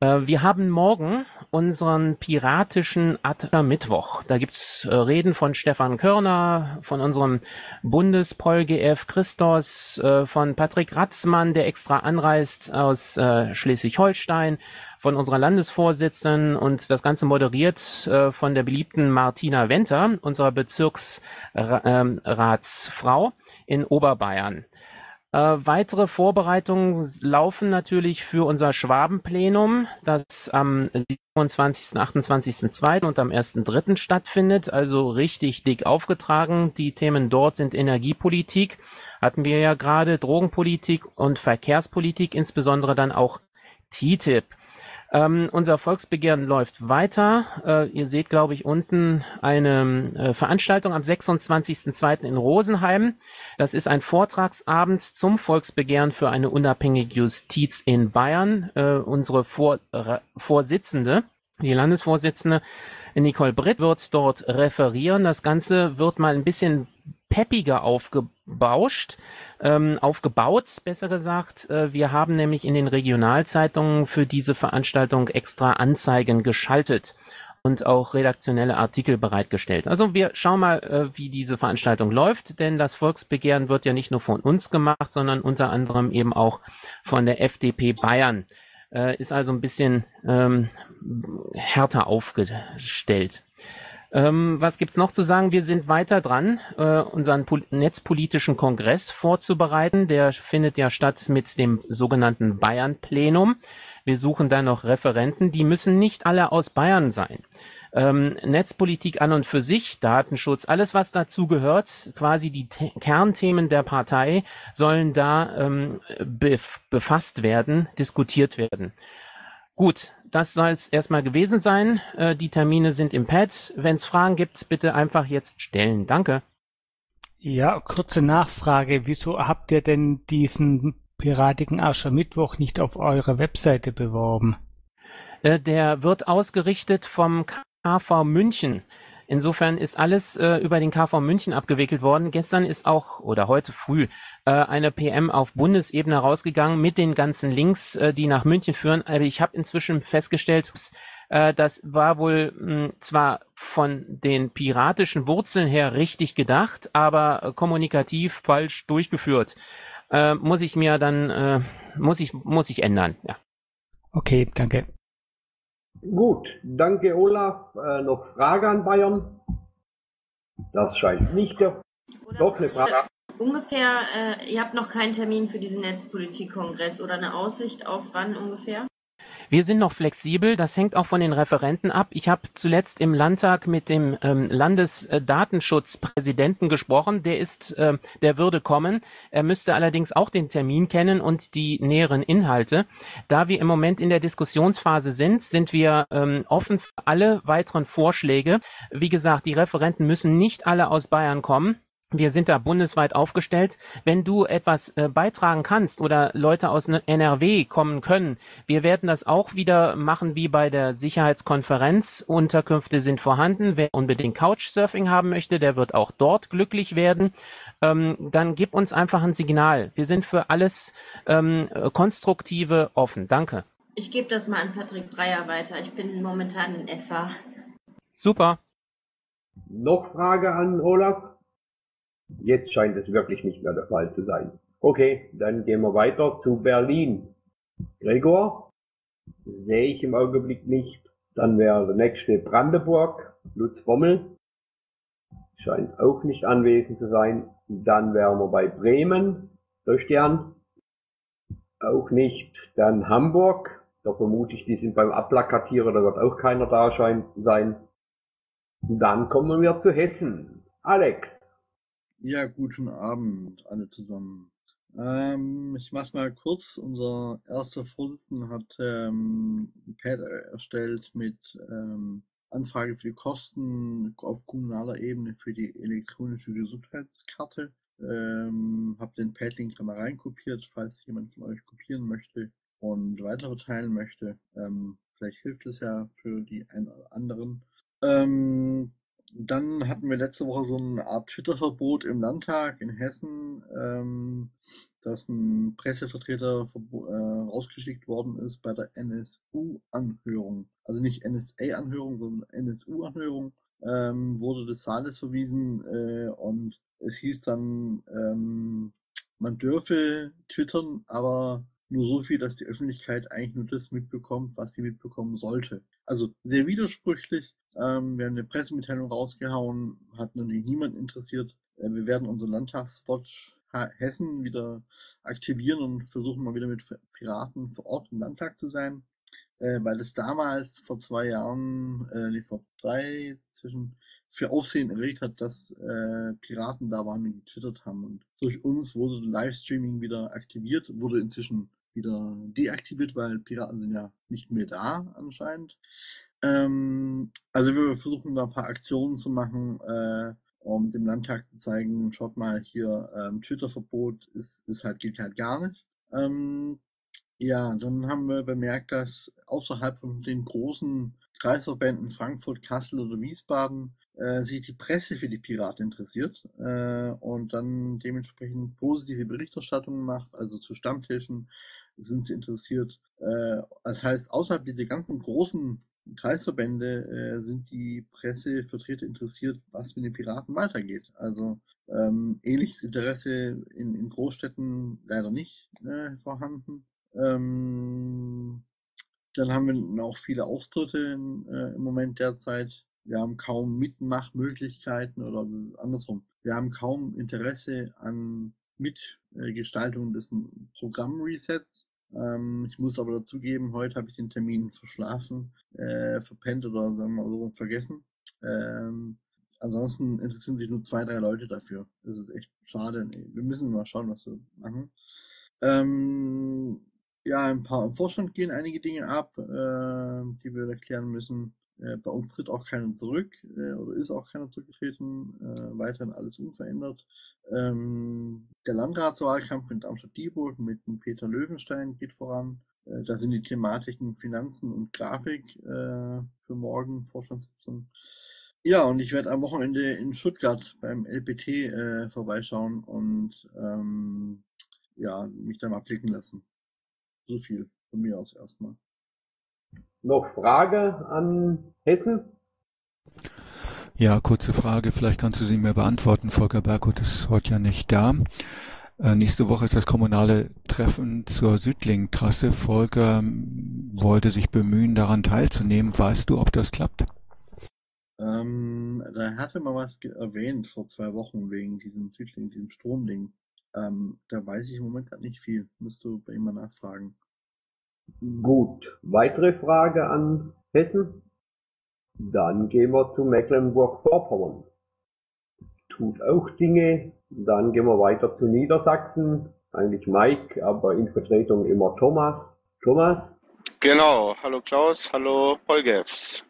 Äh, wir haben morgen unseren piratischen Atter Mittwoch. Da gibt's äh, Reden von Stefan Körner, von unserem Bundespol GF Christos, von Patrick Ratzmann, der extra anreist aus Schleswig-Holstein, von unserer Landesvorsitzenden und das Ganze moderiert von der beliebten Martina Wenter, unserer Bezirksratsfrau in Oberbayern. Äh, weitere Vorbereitungen laufen natürlich für unser Schwabenplenum, das am 27., 28.2. und am 1.3. stattfindet, also richtig dick aufgetragen. Die Themen dort sind Energiepolitik, hatten wir ja gerade, Drogenpolitik und Verkehrspolitik, insbesondere dann auch TTIP. Ähm, unser Volksbegehren läuft weiter. Äh, ihr seht, glaube ich, unten eine äh, Veranstaltung am 26.02. in Rosenheim. Das ist ein Vortragsabend zum Volksbegehren für eine unabhängige Justiz in Bayern. Äh, unsere Vor Vorsitzende, die Landesvorsitzende Nicole Britt wird dort referieren. Das Ganze wird mal ein bisschen peppiger aufgebauscht, ähm, aufgebaut, besser gesagt. Äh, wir haben nämlich in den Regionalzeitungen für diese Veranstaltung extra Anzeigen geschaltet und auch redaktionelle Artikel bereitgestellt. Also wir schauen mal, äh, wie diese Veranstaltung läuft, denn das Volksbegehren wird ja nicht nur von uns gemacht, sondern unter anderem eben auch von der FDP Bayern. Äh, ist also ein bisschen ähm, härter aufgestellt. Ähm, was gibt's noch zu sagen? Wir sind weiter dran, äh, unseren Pol netzpolitischen Kongress vorzubereiten. Der findet ja statt mit dem sogenannten Bayern-Plenum. Wir suchen da noch Referenten. Die müssen nicht alle aus Bayern sein. Ähm, Netzpolitik an und für sich, Datenschutz, alles was dazu gehört, quasi die The Kernthemen der Partei sollen da ähm, bef befasst werden, diskutiert werden. Gut, das soll es erstmal gewesen sein. Äh, die Termine sind im Pad. Wenn es Fragen gibt, bitte einfach jetzt stellen. Danke. Ja, kurze Nachfrage. Wieso habt ihr denn diesen piratigen Aschermittwoch nicht auf eurer Webseite beworben? Äh, der wird ausgerichtet vom KV München. Insofern ist alles äh, über den KV München abgewickelt worden. Gestern ist auch oder heute früh äh, eine PM auf Bundesebene rausgegangen mit den ganzen Links, äh, die nach München führen. Aber ich habe inzwischen festgestellt, äh, das war wohl mh, hm, zwar von den piratischen Wurzeln her richtig gedacht, aber kommunikativ falsch durchgeführt. Äh, muss ich mir dann äh, muss ich muss ich ändern. Ja. Okay, danke. Gut, danke Olaf. Äh, noch Frage an Bayern? Das scheint nicht der. Oder Doch, eine Frage. Ungefähr, äh, ihr habt noch keinen Termin für diesen Netzpolitik-Kongress oder eine Aussicht auf wann ungefähr? Wir sind noch flexibel, das hängt auch von den Referenten ab. Ich habe zuletzt im Landtag mit dem ähm, Landesdatenschutzpräsidenten gesprochen, der ist, äh, der würde kommen. Er müsste allerdings auch den Termin kennen und die näheren Inhalte. Da wir im Moment in der Diskussionsphase sind, sind wir ähm, offen für alle weiteren Vorschläge. Wie gesagt, die Referenten müssen nicht alle aus Bayern kommen. Wir sind da bundesweit aufgestellt. Wenn du etwas äh, beitragen kannst oder Leute aus NRW kommen können, wir werden das auch wieder machen wie bei der Sicherheitskonferenz. Unterkünfte sind vorhanden. Wer unbedingt Couchsurfing haben möchte, der wird auch dort glücklich werden. Ähm, dann gib uns einfach ein Signal. Wir sind für alles ähm, Konstruktive offen. Danke. Ich gebe das mal an Patrick Breyer weiter. Ich bin momentan in SA. Super. Noch Frage an Olaf? Jetzt scheint es wirklich nicht mehr der Fall zu sein. Okay, dann gehen wir weiter zu Berlin. Gregor? Sehe ich im Augenblick nicht. Dann wäre der nächste Brandenburg. Lutz Bommel. Scheint auch nicht anwesend zu sein. Dann wären wir bei Bremen. Stern. Auch nicht. Dann Hamburg. Da vermute ich, die sind beim Abplakatieren, da wird auch keiner da sein. Dann kommen wir zu Hessen. Alex. Ja, guten Abend alle zusammen. Ähm, ich mach's mal kurz. Unser erster Vorsitzender hat ähm, ein Pad erstellt mit ähm, Anfrage für die Kosten auf kommunaler Ebene für die elektronische Gesundheitskarte. Ähm, hab den Pad-Link mal reinkopiert, falls jemand von euch kopieren möchte und weiter verteilen möchte. Ähm, vielleicht hilft es ja für die einen oder anderen. Ähm, dann hatten wir letzte Woche so eine Art Twitter-Verbot im Landtag in Hessen, ähm, dass ein Pressevertreter äh, rausgeschickt worden ist bei der NSU-Anhörung. Also nicht NSA-Anhörung, sondern NSU-Anhörung. Ähm, wurde des Saales verwiesen äh, und es hieß dann, ähm, man dürfe twittern, aber nur so viel, dass die Öffentlichkeit eigentlich nur das mitbekommt, was sie mitbekommen sollte. Also sehr widersprüchlich. Ähm, wir haben eine Pressemitteilung rausgehauen, hat natürlich niemand interessiert. Äh, wir werden unseren Landtagswatch Hessen wieder aktivieren und versuchen mal wieder mit Piraten vor Ort im Landtag zu sein. Äh, weil es damals vor zwei Jahren, äh, nee, vor drei, zwischen für Aufsehen erregt hat, dass äh, Piraten da waren und getwittert haben. Und durch uns wurde Livestreaming wieder aktiviert, wurde inzwischen wieder deaktiviert, weil Piraten sind ja nicht mehr da anscheinend. Ähm, also wir versuchen da ein paar Aktionen zu machen, äh, um dem Landtag zu zeigen, schaut mal hier, ähm, Twitter-Verbot ist, ist halt, geht halt gar nicht. Ähm, ja, dann haben wir bemerkt, dass außerhalb von den großen Kreisverbänden Frankfurt, Kassel oder Wiesbaden äh, sich die Presse für die Piraten interessiert äh, und dann dementsprechend positive Berichterstattungen macht, also zu Stammtischen sind sie interessiert. Äh, das heißt, außerhalb dieser ganzen großen Kreisverbände äh, sind die Pressevertreter interessiert, was mit den Piraten weitergeht. Also ähm, ähnliches Interesse in, in Großstädten leider nicht äh, vorhanden. Ähm, dann haben wir auch viele Austritte in, äh, im Moment derzeit. Wir haben kaum Mitmachmöglichkeiten oder andersrum. Wir haben kaum Interesse an Mitgestaltung des Programmresets. Ähm, ich muss aber dazugeben, heute habe ich den Termin verschlafen, äh, verpennt oder sagen wir mal vergessen. Ähm, ansonsten interessieren sich nur zwei, drei Leute dafür. Das ist echt schade. Wir müssen mal schauen, was wir machen. Ähm, ja, ein paar im Vorstand gehen einige Dinge ab, äh, die wir erklären müssen. Äh, bei uns tritt auch keiner zurück äh, oder ist auch keiner zurückgetreten. Äh, weiterhin alles unverändert. Ähm, der Landratswahlkampf in Darmstadt-Dieburg mit Peter Löwenstein geht voran. Äh, da sind die Thematiken Finanzen und Grafik äh, für morgen Vorstandssitzung. Ja, und ich werde am Wochenende in Stuttgart beim LPT äh, vorbeischauen und ähm, ja, mich da mal blicken lassen. So viel von mir aus erstmal. Noch Frage an Hessen? Ja, kurze Frage, vielleicht kannst du sie mir beantworten. Volker Berghut ist heute ja nicht da. Äh, nächste Woche ist das kommunale Treffen zur Südling-Trasse. Volker ähm, wollte sich bemühen, daran teilzunehmen. Weißt du, ob das klappt? Ähm, da hatte man was erwähnt vor zwei Wochen wegen diesem Südling, diesem Stromding. Ähm, da weiß ich im Moment gerade nicht viel. Müsst du bei ihm mal nachfragen. Gut. Weitere Frage an Hessen? Dann gehen wir zu Mecklenburg-Vorpommern. Tut auch Dinge. Dann gehen wir weiter zu Niedersachsen. Eigentlich Mike, aber in Vertretung immer Thomas. Thomas? Genau. Hallo Klaus, hallo Polgefs.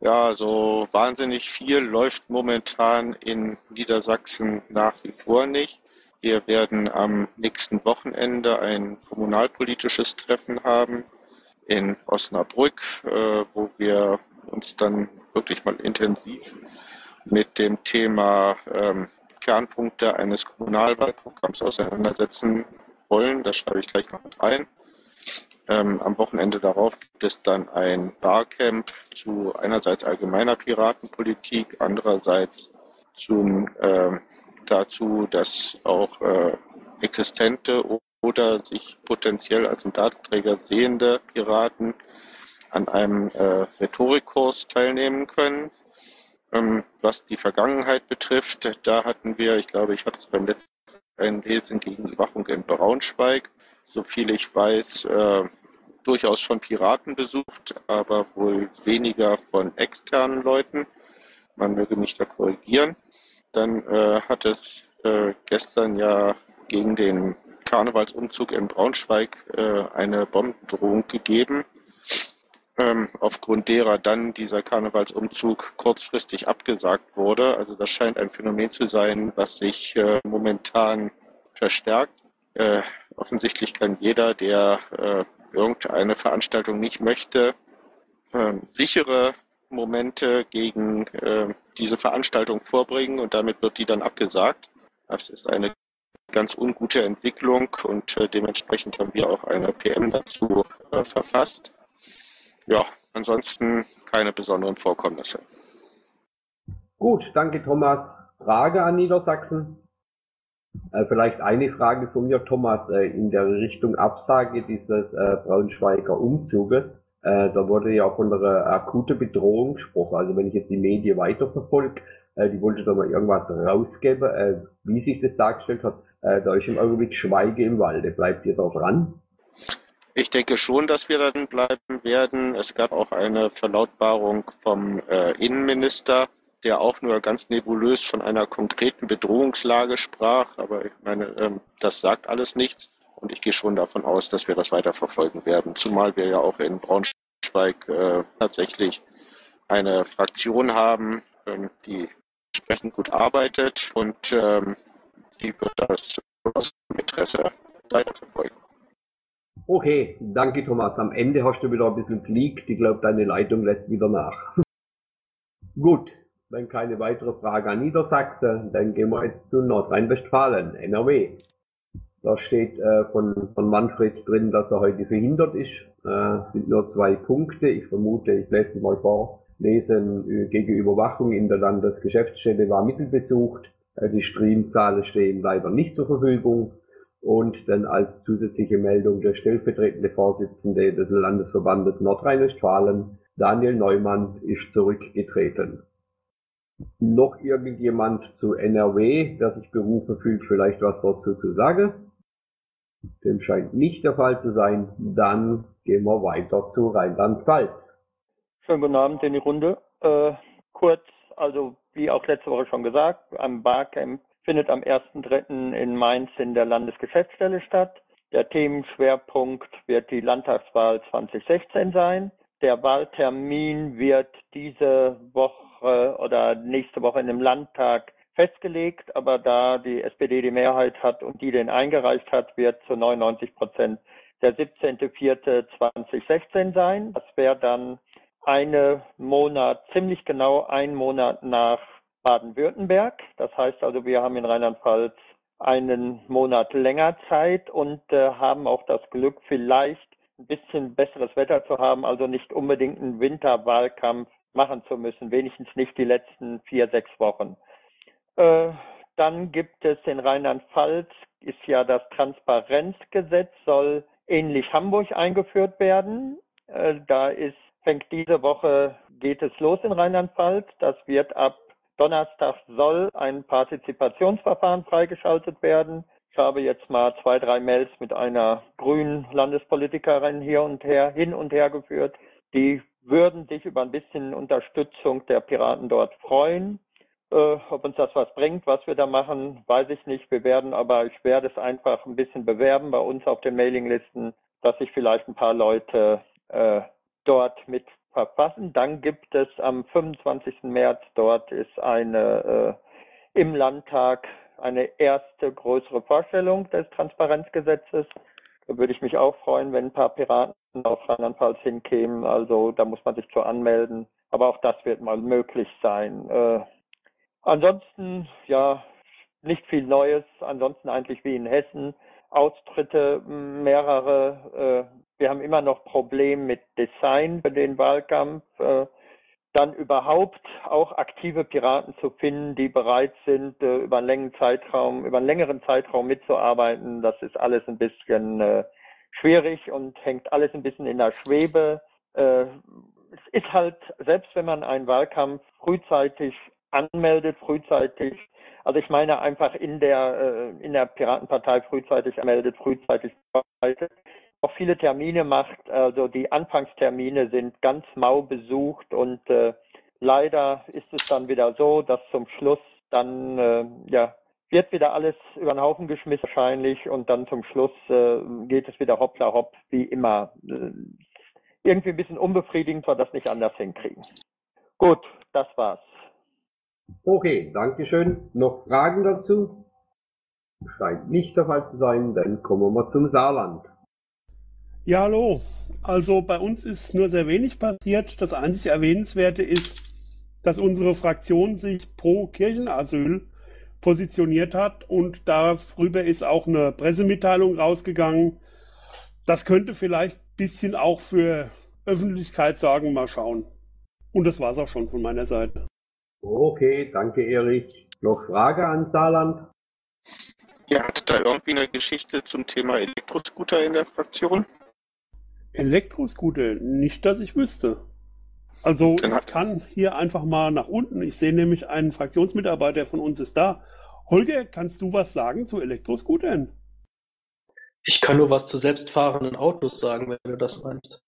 Ja, so wahnsinnig viel läuft momentan in Niedersachsen nach wie vor nicht. Wir werden am nächsten Wochenende ein kommunalpolitisches Treffen haben in Osnabrück, äh, wo wir uns dann wirklich mal intensiv mit dem Thema ähm, Kernpunkte eines Kommunalwahlprogramms auseinandersetzen wollen. Das schreibe ich gleich noch mit rein. Ähm, am Wochenende darauf gibt es dann ein Barcamp zu einerseits allgemeiner Piratenpolitik, andererseits zum äh, dazu, dass auch äh, existente oder sich potenziell als Datenträger sehende Piraten an einem äh, Rhetorikkurs teilnehmen können. Ähm, was die Vergangenheit betrifft, da hatten wir, ich glaube, ich hatte es beim letzten ein Lesen gegen Überwachung in Braunschweig, so viel ich weiß, äh, durchaus von Piraten besucht, aber wohl weniger von externen Leuten. Man möge mich da korrigieren. Dann äh, hat es äh, gestern ja gegen den Karnevalsumzug in Braunschweig äh, eine Bombendrohung gegeben, aufgrund derer dann dieser Karnevalsumzug kurzfristig abgesagt wurde. Also das scheint ein Phänomen zu sein, was sich äh, momentan verstärkt. Äh, offensichtlich kann jeder, der äh, irgendeine Veranstaltung nicht möchte, ähm, sichere Momente gegen äh, diese Veranstaltung vorbringen und damit wird die dann abgesagt. Das ist eine ganz ungute Entwicklung und äh, dementsprechend haben wir auch eine PM dazu äh, verfasst. Ja, ansonsten keine besonderen Vorkommnisse. Gut, danke Thomas. Frage an Niedersachsen? Äh, vielleicht eine Frage von mir, Thomas, äh, in der Richtung Absage dieses äh, Braunschweiger Umzuges. Äh, da wurde ja von einer akuten Bedrohung gesprochen. Also wenn ich jetzt die Medien weiterverfolge, äh, die wollte da mal irgendwas rausgeben, äh, wie sich das dargestellt hat. da ist im Augenblick Schweige im Walde. Bleibt ihr da dran? Ich denke schon, dass wir dann bleiben werden. Es gab auch eine Verlautbarung vom Innenminister, der auch nur ganz nebulös von einer konkreten Bedrohungslage sprach. Aber ich meine, ähm, das sagt alles nichts. Und ich gehe schon davon aus, dass wir das weiter verfolgen werden. Zumal wir ja auch in Braunschweig äh, tatsächlich eine Fraktion haben, ähm, die entsprechend gut arbeitet und ähm, die wird das aus Interesse weiterverfolgen. Okay, danke Thomas. Am Ende hast du wieder ein bisschen fliegt. Ich glaube, deine Leitung lässt wieder nach. <laughs> Gut, wenn keine weitere Frage an Niedersachsen, dann gehen wir jetzt zu Nordrhein-Westfalen, NRW. Da steht äh, von, von Manfred drin, dass er heute verhindert ist. Äh, sind nur zwei Punkte. Ich vermute, ich lese mal vor. Lesen äh, gegen Überwachung in der Landesgeschäftsstelle war mittelbesucht. Äh, die Streamzahlen stehen leider nicht zur Verfügung. Und dann als zusätzliche Meldung der stellvertretende Vorsitzende des Landesverbandes Nordrhein-Westfalen, Daniel Neumann, ist zurückgetreten. Noch irgendjemand zu NRW, der sich berufen fühlt, vielleicht was dazu zu sagen? Dem scheint nicht der Fall zu sein. Dann gehen wir weiter zu Rheinland-Pfalz. Schönen guten Abend in die Runde. Äh, kurz, also wie auch letzte Woche schon gesagt, am Barcamp findet am 1.3. in Mainz in der Landesgeschäftsstelle statt. Der Themenschwerpunkt wird die Landtagswahl 2016 sein. Der Wahltermin wird diese Woche oder nächste Woche in dem Landtag festgelegt, aber da die SPD die Mehrheit hat und die den eingereicht hat, wird zu 99 Prozent der 17.04.2016 sein. Das wäre dann eine Monat, ziemlich genau ein Monat nach Baden-Württemberg. Das heißt also, wir haben in Rheinland-Pfalz einen Monat länger Zeit und äh, haben auch das Glück, vielleicht ein bisschen besseres Wetter zu haben, also nicht unbedingt einen Winterwahlkampf machen zu müssen, wenigstens nicht die letzten vier, sechs Wochen. Äh, dann gibt es in Rheinland-Pfalz, ist ja das Transparenzgesetz, soll ähnlich Hamburg eingeführt werden. Äh, da ist, fängt diese Woche, geht es los in Rheinland-Pfalz. Das wird ab Donnerstag soll ein Partizipationsverfahren freigeschaltet werden. Ich habe jetzt mal zwei, drei Mails mit einer grünen Landespolitikerin hier und her, hin und her geführt. Die würden sich über ein bisschen Unterstützung der Piraten dort freuen. Äh, ob uns das was bringt, was wir da machen, weiß ich nicht. Wir werden aber, ich werde es einfach ein bisschen bewerben bei uns auf den Mailinglisten, dass sich vielleicht ein paar Leute äh, dort mit verfassen. Dann gibt es am 25. März, dort ist eine äh, im Landtag eine erste größere Vorstellung des Transparenzgesetzes. Da würde ich mich auch freuen, wenn ein paar Piraten aus Rheinland-Pfalz hinkämen. Also da muss man sich zu anmelden. Aber auch das wird mal möglich sein. Äh, ansonsten, ja, nicht viel Neues. Ansonsten eigentlich wie in Hessen. Austritte mehrere. Wir haben immer noch Probleme mit Design für den Wahlkampf. Äh, dann überhaupt auch aktive Piraten zu finden, die bereit sind, äh, über einen längeren Zeitraum, über einen längeren Zeitraum mitzuarbeiten. Das ist alles ein bisschen äh, schwierig und hängt alles ein bisschen in der Schwebe. Es ist halt, selbst wenn man einen Wahlkampf frühzeitig anmeldet, frühzeitig, also ich meine einfach in der, in der Piratenpartei frühzeitig anmeldet, frühzeitig vorbereitet, auch viele Termine macht. Also die Anfangstermine sind ganz mau besucht und äh, leider ist es dann wieder so, dass zum Schluss dann äh, ja wird wieder alles über den Haufen geschmissen wahrscheinlich und dann zum Schluss äh, geht es wieder hoppla hopp wie immer. Äh, irgendwie ein bisschen unbefriedigend, weil das nicht anders hinkriegen. Gut, das war's. Okay, danke schön. Noch Fragen dazu? Scheint nicht der Fall zu sein, dann kommen wir zum Saarland. Ja, hallo. Also bei uns ist nur sehr wenig passiert. Das einzig Erwähnenswerte ist, dass unsere Fraktion sich pro Kirchenasyl positioniert hat und darüber ist auch eine Pressemitteilung rausgegangen. Das könnte vielleicht ein bisschen auch für Öffentlichkeit sorgen. Mal schauen. Und das war's auch schon von meiner Seite. Okay, danke Erich. Noch Frage an Saarland? Ja, hat da irgendwie eine Geschichte zum Thema Elektroscooter in der Fraktion? Elektroscooter? Nicht, dass ich wüsste. Also Dann ich kann hier einfach mal nach unten. Ich sehe nämlich einen Fraktionsmitarbeiter von uns ist da. Holger, kannst du was sagen zu Elektroscootern? Ich kann nur was zu selbstfahrenden Autos sagen, wenn du das meinst.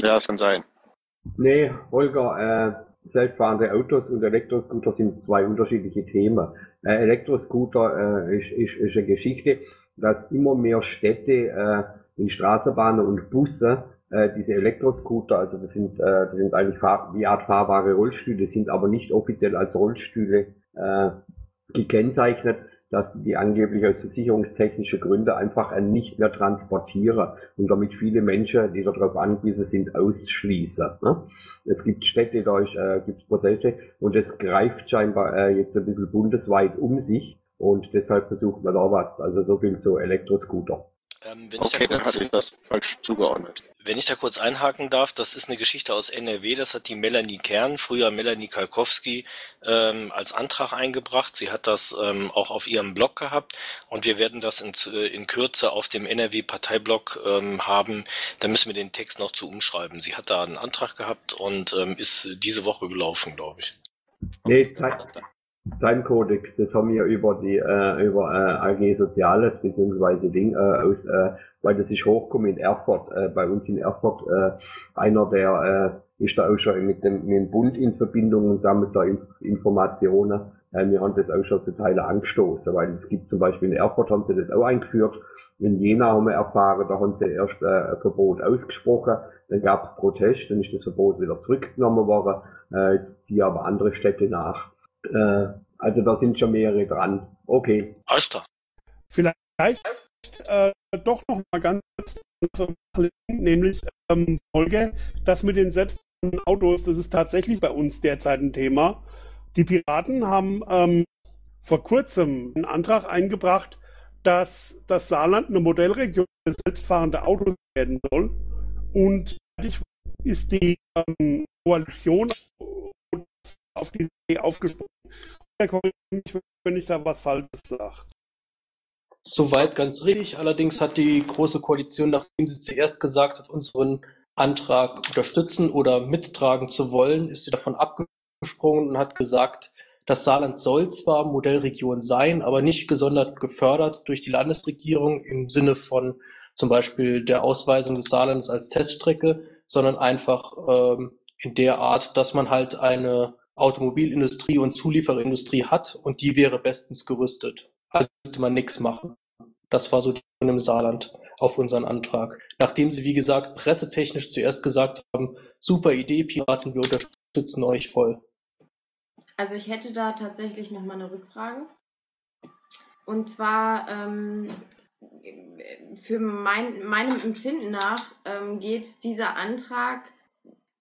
Ja, es kann sein. Nee, Holger, äh, selbstfahrende Autos und Elektroscooter sind zwei unterschiedliche Themen. Äh, Elektroscooter äh, ist, ist, ist eine Geschichte, dass immer mehr Städte äh, in Straßenbahnen und Busse äh, diese Elektroscooter, also das sind, äh, das sind eigentlich fahr wie Art fahrbare Rollstühle, sind aber nicht offiziell als Rollstühle äh, gekennzeichnet, dass die angeblich aus versicherungstechnischen Gründen einfach nicht mehr transportieren und damit viele Menschen, die darauf angewiesen sind, ausschließen. Ne? Es gibt Städte, da äh, gibt es Proteste und es greift scheinbar äh, jetzt ein bisschen bundesweit um sich und deshalb versucht man da was. Also so viel zu Elektroscooter. Ähm, wenn, ich Okay, da dann kurz, hatte ich das falsch zugeordnet. wenn ich da kurz einhaken darf, das ist eine Geschichte aus NRW, das hat die Melanie Kern, früher Melanie Kalkowski, ähm, als Antrag eingebracht. Sie hat das ähm, auch auf ihrem Blog gehabt und wir werden das in, äh, in Kürze auf dem NRW-Parteiblog ähm, haben. Da müssen wir den Text noch zu umschreiben. Sie hat da einen Antrag gehabt und ähm, ist diese Woche gelaufen, glaube ich. Nee, Timecodex, das haben wir über die äh, über äh, AG Soziales beziehungsweise Ding äh, aus, äh, weil das ist hochgekommen in Erfurt, äh, bei uns in Erfurt, äh, einer der äh, ist da auch schon mit dem, mit dem Bund in Verbindung und sammelt da Inf Informationen. Äh, wir haben das auch schon zu Teile angestoßen, weil es gibt zum Beispiel in Erfurt haben sie das auch eingeführt. In Jena haben wir erfahren, da haben sie erst äh, ein Verbot ausgesprochen, dann gab es Protest, dann ist das Verbot wieder zurückgenommen worden, äh, jetzt ziehen aber andere Städte nach. Äh, also da sind schon mehrere dran. Okay. Alles klar. Vielleicht äh, doch noch mal ganz kurz, nämlich ähm, Folge, das mit den selbstfahrenden Autos, das ist tatsächlich bei uns derzeit ein Thema. Die Piraten haben ähm, vor kurzem einen Antrag eingebracht, dass das Saarland eine Modellregion für selbstfahrende Autos werden soll. Und ist die ähm, Koalition auf diese Idee aufgesprungen. Der korrigiert mich, wenn ich da was Falsches sage. Soweit ganz richtig. Allerdings hat die Große Koalition, nachdem sie zuerst gesagt hat, unseren Antrag unterstützen oder mittragen zu wollen, ist sie davon abgesprungen und hat gesagt, das Saarland soll zwar Modellregion sein, aber nicht gesondert gefördert durch die Landesregierung im Sinne von zum Beispiel der Ausweisung des Saarlandes als Teststrecke, sondern einfach ähm, in der Art, dass man halt eine Automobilindustrie und Zulieferindustrie hat und die wäre bestens gerüstet. Also müsste man nichts machen. Das war so die im Saarland auf unseren Antrag. Nachdem sie, wie gesagt, pressetechnisch zuerst gesagt haben, super Idee, Piraten, wir unterstützen euch voll. Also ich hätte da tatsächlich noch mal eine Rückfrage. Und zwar ähm, für mein, meinem Empfinden nach ähm, geht dieser Antrag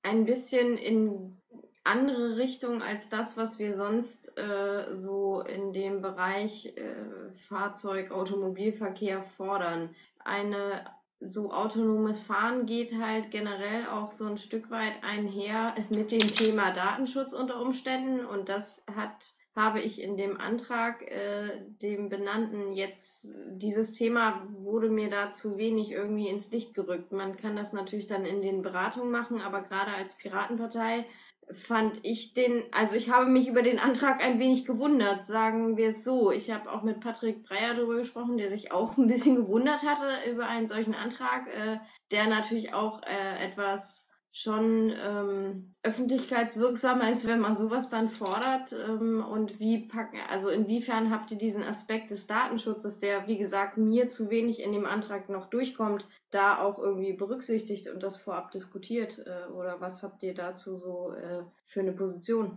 ein bisschen in andere Richtung als das, was wir sonst äh, so in dem Bereich äh, Fahrzeug, Automobilverkehr fordern. Eine so autonomes Fahren geht halt generell auch so ein Stück weit einher mit dem Thema Datenschutz unter Umständen und das hat habe ich in dem Antrag äh, dem benannten jetzt dieses Thema wurde mir da zu wenig irgendwie ins Licht gerückt. Man kann das natürlich dann in den Beratungen machen, aber gerade als Piratenpartei fand ich den, also ich habe mich über den Antrag ein wenig gewundert, sagen wir es so. Ich habe auch mit Patrick Breyer darüber gesprochen, der sich auch ein bisschen gewundert hatte über einen solchen Antrag, äh, der natürlich auch äh, etwas schon ähm, öffentlichkeitswirksamer ist, wenn man sowas dann fordert. Ähm, und wie packen, also inwiefern habt ihr diesen Aspekt des Datenschutzes, der wie gesagt mir zu wenig in dem Antrag noch durchkommt, da auch irgendwie berücksichtigt und das vorab diskutiert? Äh, oder was habt ihr dazu so äh, für eine Position?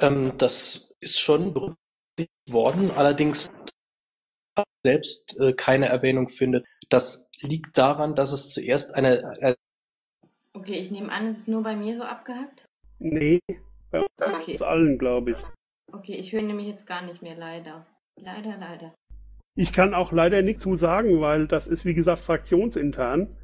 Ähm, das ist schon berücksichtigt worden, allerdings selbst äh, keine Erwähnung findet, Das liegt daran, dass es zuerst eine, eine Okay, ich nehme an, es ist nur bei mir so abgehackt. Nee, bei Okay. uns allen, glaube ich. Okay, ich höre nämlich jetzt gar nicht mehr, leider. Leider, leider. Ich kann auch leider nichts zu sagen, weil das ist, wie gesagt, fraktionsintern.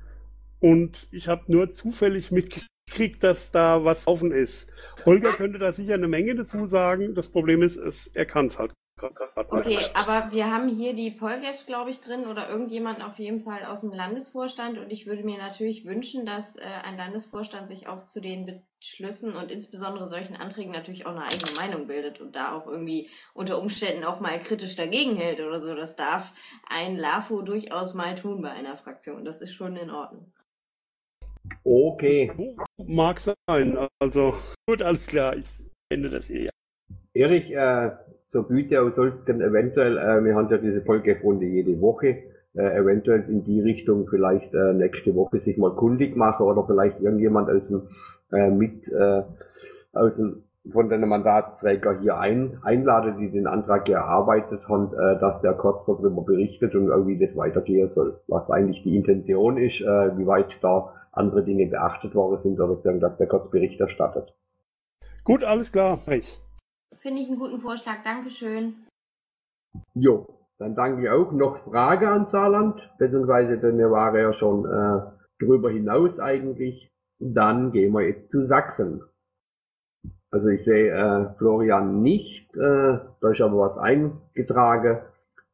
Und ich habe nur zufällig mitgekriegt, dass da was offen ist. Holger könnte da sicher eine Menge dazu sagen. Das Problem ist, es, er kann es halt Okay, aber wir haben hier die Polgefs, glaube ich, drin oder irgendjemand auf jeden Fall aus dem Landesvorstand. Und ich würde mir natürlich wünschen, dass äh, ein Landesvorstand sich auch zu den Beschlüssen und insbesondere solchen Anträgen natürlich auch eine eigene Meinung bildet und da auch irgendwie unter Umständen auch mal kritisch dagegen hält oder so. Das darf ein LAFO durchaus mal tun bei einer Fraktion. Das ist schon in Ordnung. Okay. Mag sein. Also, gut, alles klar. Ich ende das hier. Ja. Erich, äh, zur Güte du eventuell, äh, wir haben ja diese Folgerunde jede Woche, äh, eventuell in die Richtung vielleicht äh, nächste Woche sich mal kundig machen oder vielleicht irgendjemand aus dem äh, mit äh, aus dem von den Mandatsträger hier ein, einladen, die den Antrag erarbeitet haben, äh, dass der kurz darüber berichtet und irgendwie das weitergehen soll. Was eigentlich die Intention ist, äh, wie weit da andere Dinge beachtet worden sind oder dass der kurz Bericht erstattet. Gut, alles klar. Recht. Finde ich einen guten Vorschlag. Dankeschön. Jo, dann danke ich auch. Noch Frage an Saarland, beziehungsweise denn wir waren ja schon äh, drüber hinaus eigentlich. Dann gehen wir jetzt zu Sachsen. Also ich sehe äh, Florian nicht, äh, da ist aber was eingetragen.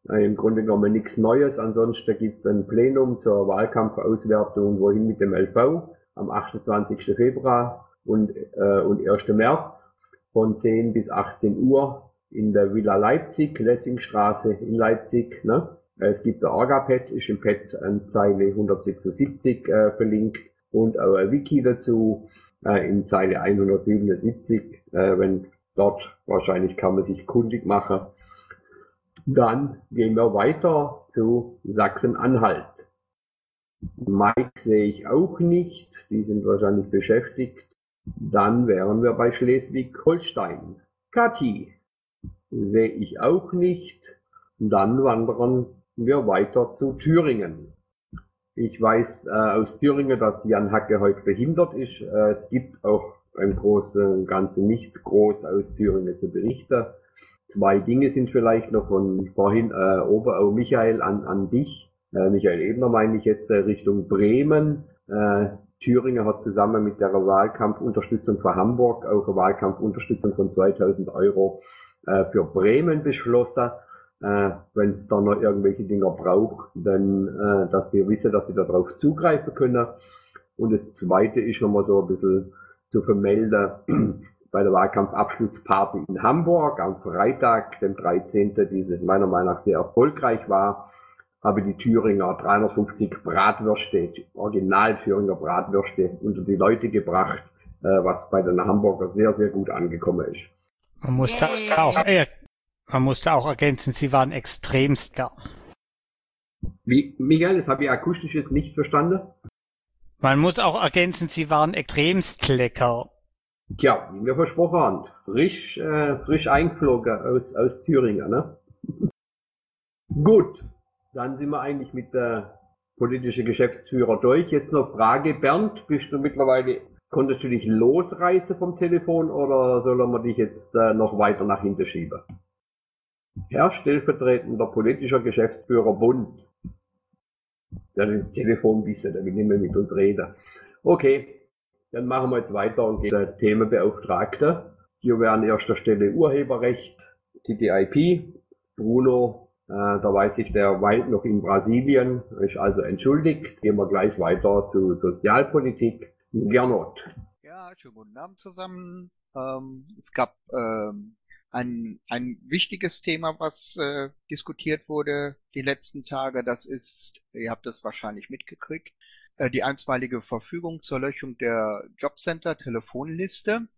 Äh, Im Grunde genommen nichts Neues. Ansonsten gibt es ein Plenum zur Wahlkampfauswertung wohin mit dem LV am 28. Februar und, äh, und 1. März von 10 bis 18 Uhr in der Villa Leipzig, Lessingstraße in Leipzig. Ne? Es gibt der Orga-Pad, ist im Pad an Zeile 176 äh, verlinkt und auch ein Wiki dazu äh, in Zeile 177, äh, wenn dort wahrscheinlich kann man sich kundig machen. Dann gehen wir weiter zu Sachsen-Anhalt. Mike sehe ich auch nicht, die sind wahrscheinlich beschäftigt. Dann wären wir bei Schleswig-Holstein. Kathi sehe ich auch nicht. Dann wandern wir weiter zu Thüringen. Ich weiß äh, aus Thüringen, dass Jan Hacke heute behindert ist. Äh, es gibt auch im Großen und Ganzen nichts groß aus Thüringen zu berichten. Zwei Dinge sind vielleicht noch von vorhin äh, Oberau Michael an, an dich. Äh, Michael Ebner meine ich jetzt äh, Richtung Bremen. Äh, Thüringen hat zusammen mit der Wahlkampfunterstützung für Hamburg auch eine Wahlkampfunterstützung von 2000 Euro äh, für Bremen beschlossen. Äh, Wenn es da noch irgendwelche Dinger braucht, dann, äh, dass wir wissen, dass sie darauf zugreifen können. Und das Zweite ist nochmal so ein bisschen zu vermelden <clears throat> bei der Wahlkampfabschlussparty in Hamburg am Freitag, dem 13., die meiner Meinung nach sehr erfolgreich war, habe die Thüringer 350 Bratwürste, original Thüringer Bratwürste unter die Leute gebracht, äh, was bei den Hamburger sehr, sehr gut angekommen ist. Man muss da auch, äh, man muss da auch ergänzen, sie waren extremst gar. Wie, Michael, das habe ich akustisch jetzt nicht verstanden. Man muss auch ergänzen, sie waren extremst lecker. Tja, wie wir versprochen haben, frisch, äh, frisch eingeflogen aus, aus Thüringen, ne? <laughs> Gut, dann sind wir eigentlich mit der politischen Geschäftsführer durch. Jetzt noch Frage, Bernd, bist du mittlerweile, konntest du dich losreißen vom Telefon oder sollen wir dich jetzt äh, noch weiter nach hinten schieben? Herr stellvertretender politischer Geschäftsführer Bund. Der ins Telefon wissen, der will nicht mehr mit uns reden. Okay, dann machen wir jetzt weiter und gehen der Themenbeauftragte. Hier wäre an erster Stelle Urheberrecht, TTIP, Bruno, da weiß ich, der weilt noch in Brasilien, ist also entschuldigt. Gehen wir gleich weiter zu Sozialpolitik. Gernot. Ja, schönen guten Abend zusammen. Ähm, es gab ähm, ein, ein wichtiges Thema, was äh, diskutiert wurde die letzten Tage. Das ist, ihr habt es wahrscheinlich mitgekriegt, äh, die einstweilige Verfügung zur Löschung der Jobcenter-Telefonliste.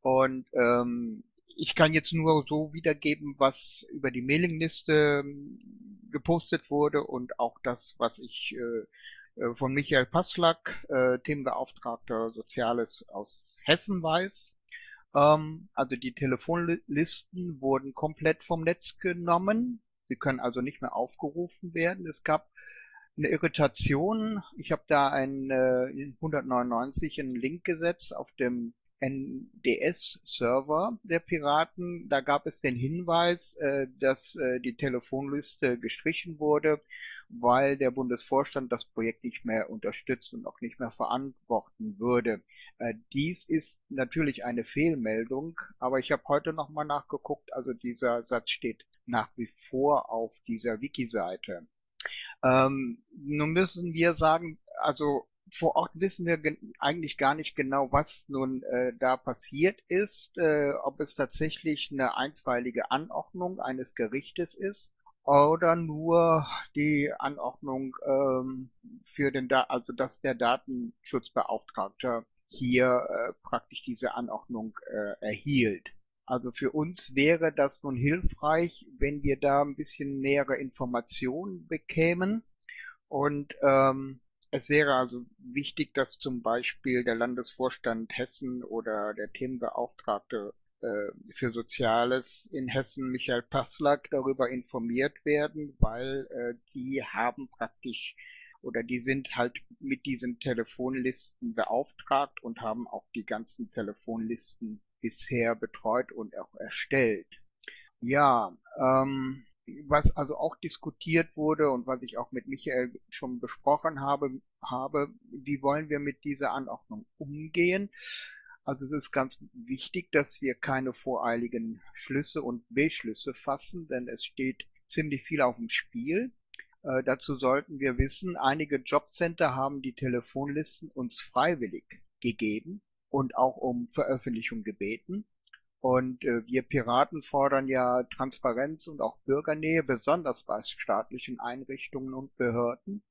Und ähm, ich kann jetzt nur so wiedergeben, was über die Mailingliste ähm, gepostet wurde und auch das, was ich äh, äh, von Michael Passlack, äh, Themenbeauftragter Soziales aus Hessen weiß. Ähm, also die Telefonlisten wurden komplett vom Netz genommen. Sie können also nicht mehr aufgerufen werden. Es gab eine Irritation. Ich habe da ein äh, 199 einen Link gesetzt auf dem NDS-Server der Piraten. Da gab es den Hinweis, äh, dass äh, die Telefonliste gestrichen wurde, weil der Bundesvorstand das Projekt nicht mehr unterstützt und auch nicht mehr verantworten würde. Äh, dies ist natürlich eine Fehlmeldung, aber ich habe heute nochmal nachgeguckt, also dieser Satz steht nach wie vor auf dieser Wiki-Seite. Ähm, nun müssen wir sagen, also vor Ort wissen wir eigentlich gar nicht genau, was nun äh, da passiert ist, äh, ob es tatsächlich eine einstweilige Anordnung eines Gerichtes ist oder nur die Anordnung ähm, für den, da also dass der Datenschutzbeauftragte hier äh, praktisch diese Anordnung äh, erhielt. Also für uns wäre das nun hilfreich, wenn wir da ein bisschen nähere Informationen bekämen. Und ähm, es wäre also wichtig, dass zum Beispiel der Landesvorstand Hessen oder der Themenbeauftragte äh, für Soziales in Hessen, Michael Passlack, darüber informiert werden, weil äh, die haben praktisch oder die sind halt mit diesen Telefonlisten beauftragt und haben auch die ganzen Telefonlisten bisher betreut und auch erstellt. Ja, ähm, was also auch diskutiert wurde und was ich auch mit Michael schon besprochen habe, habe, wie wollen wir mit dieser Anordnung umgehen? Also es ist ganz wichtig, dass wir keine voreiligen Schlüsse und Beschlüsse fassen, denn es steht ziemlich viel auf dem Spiel. Äh, dazu sollten wir wissen, einige Jobcenter haben die Telefonlisten uns freiwillig gegeben und auch um Veröffentlichung gebeten. Und äh, wir Piraten fordern ja Transparenz und auch Bürgernähe, besonders bei staatlichen Einrichtungen und Behörden.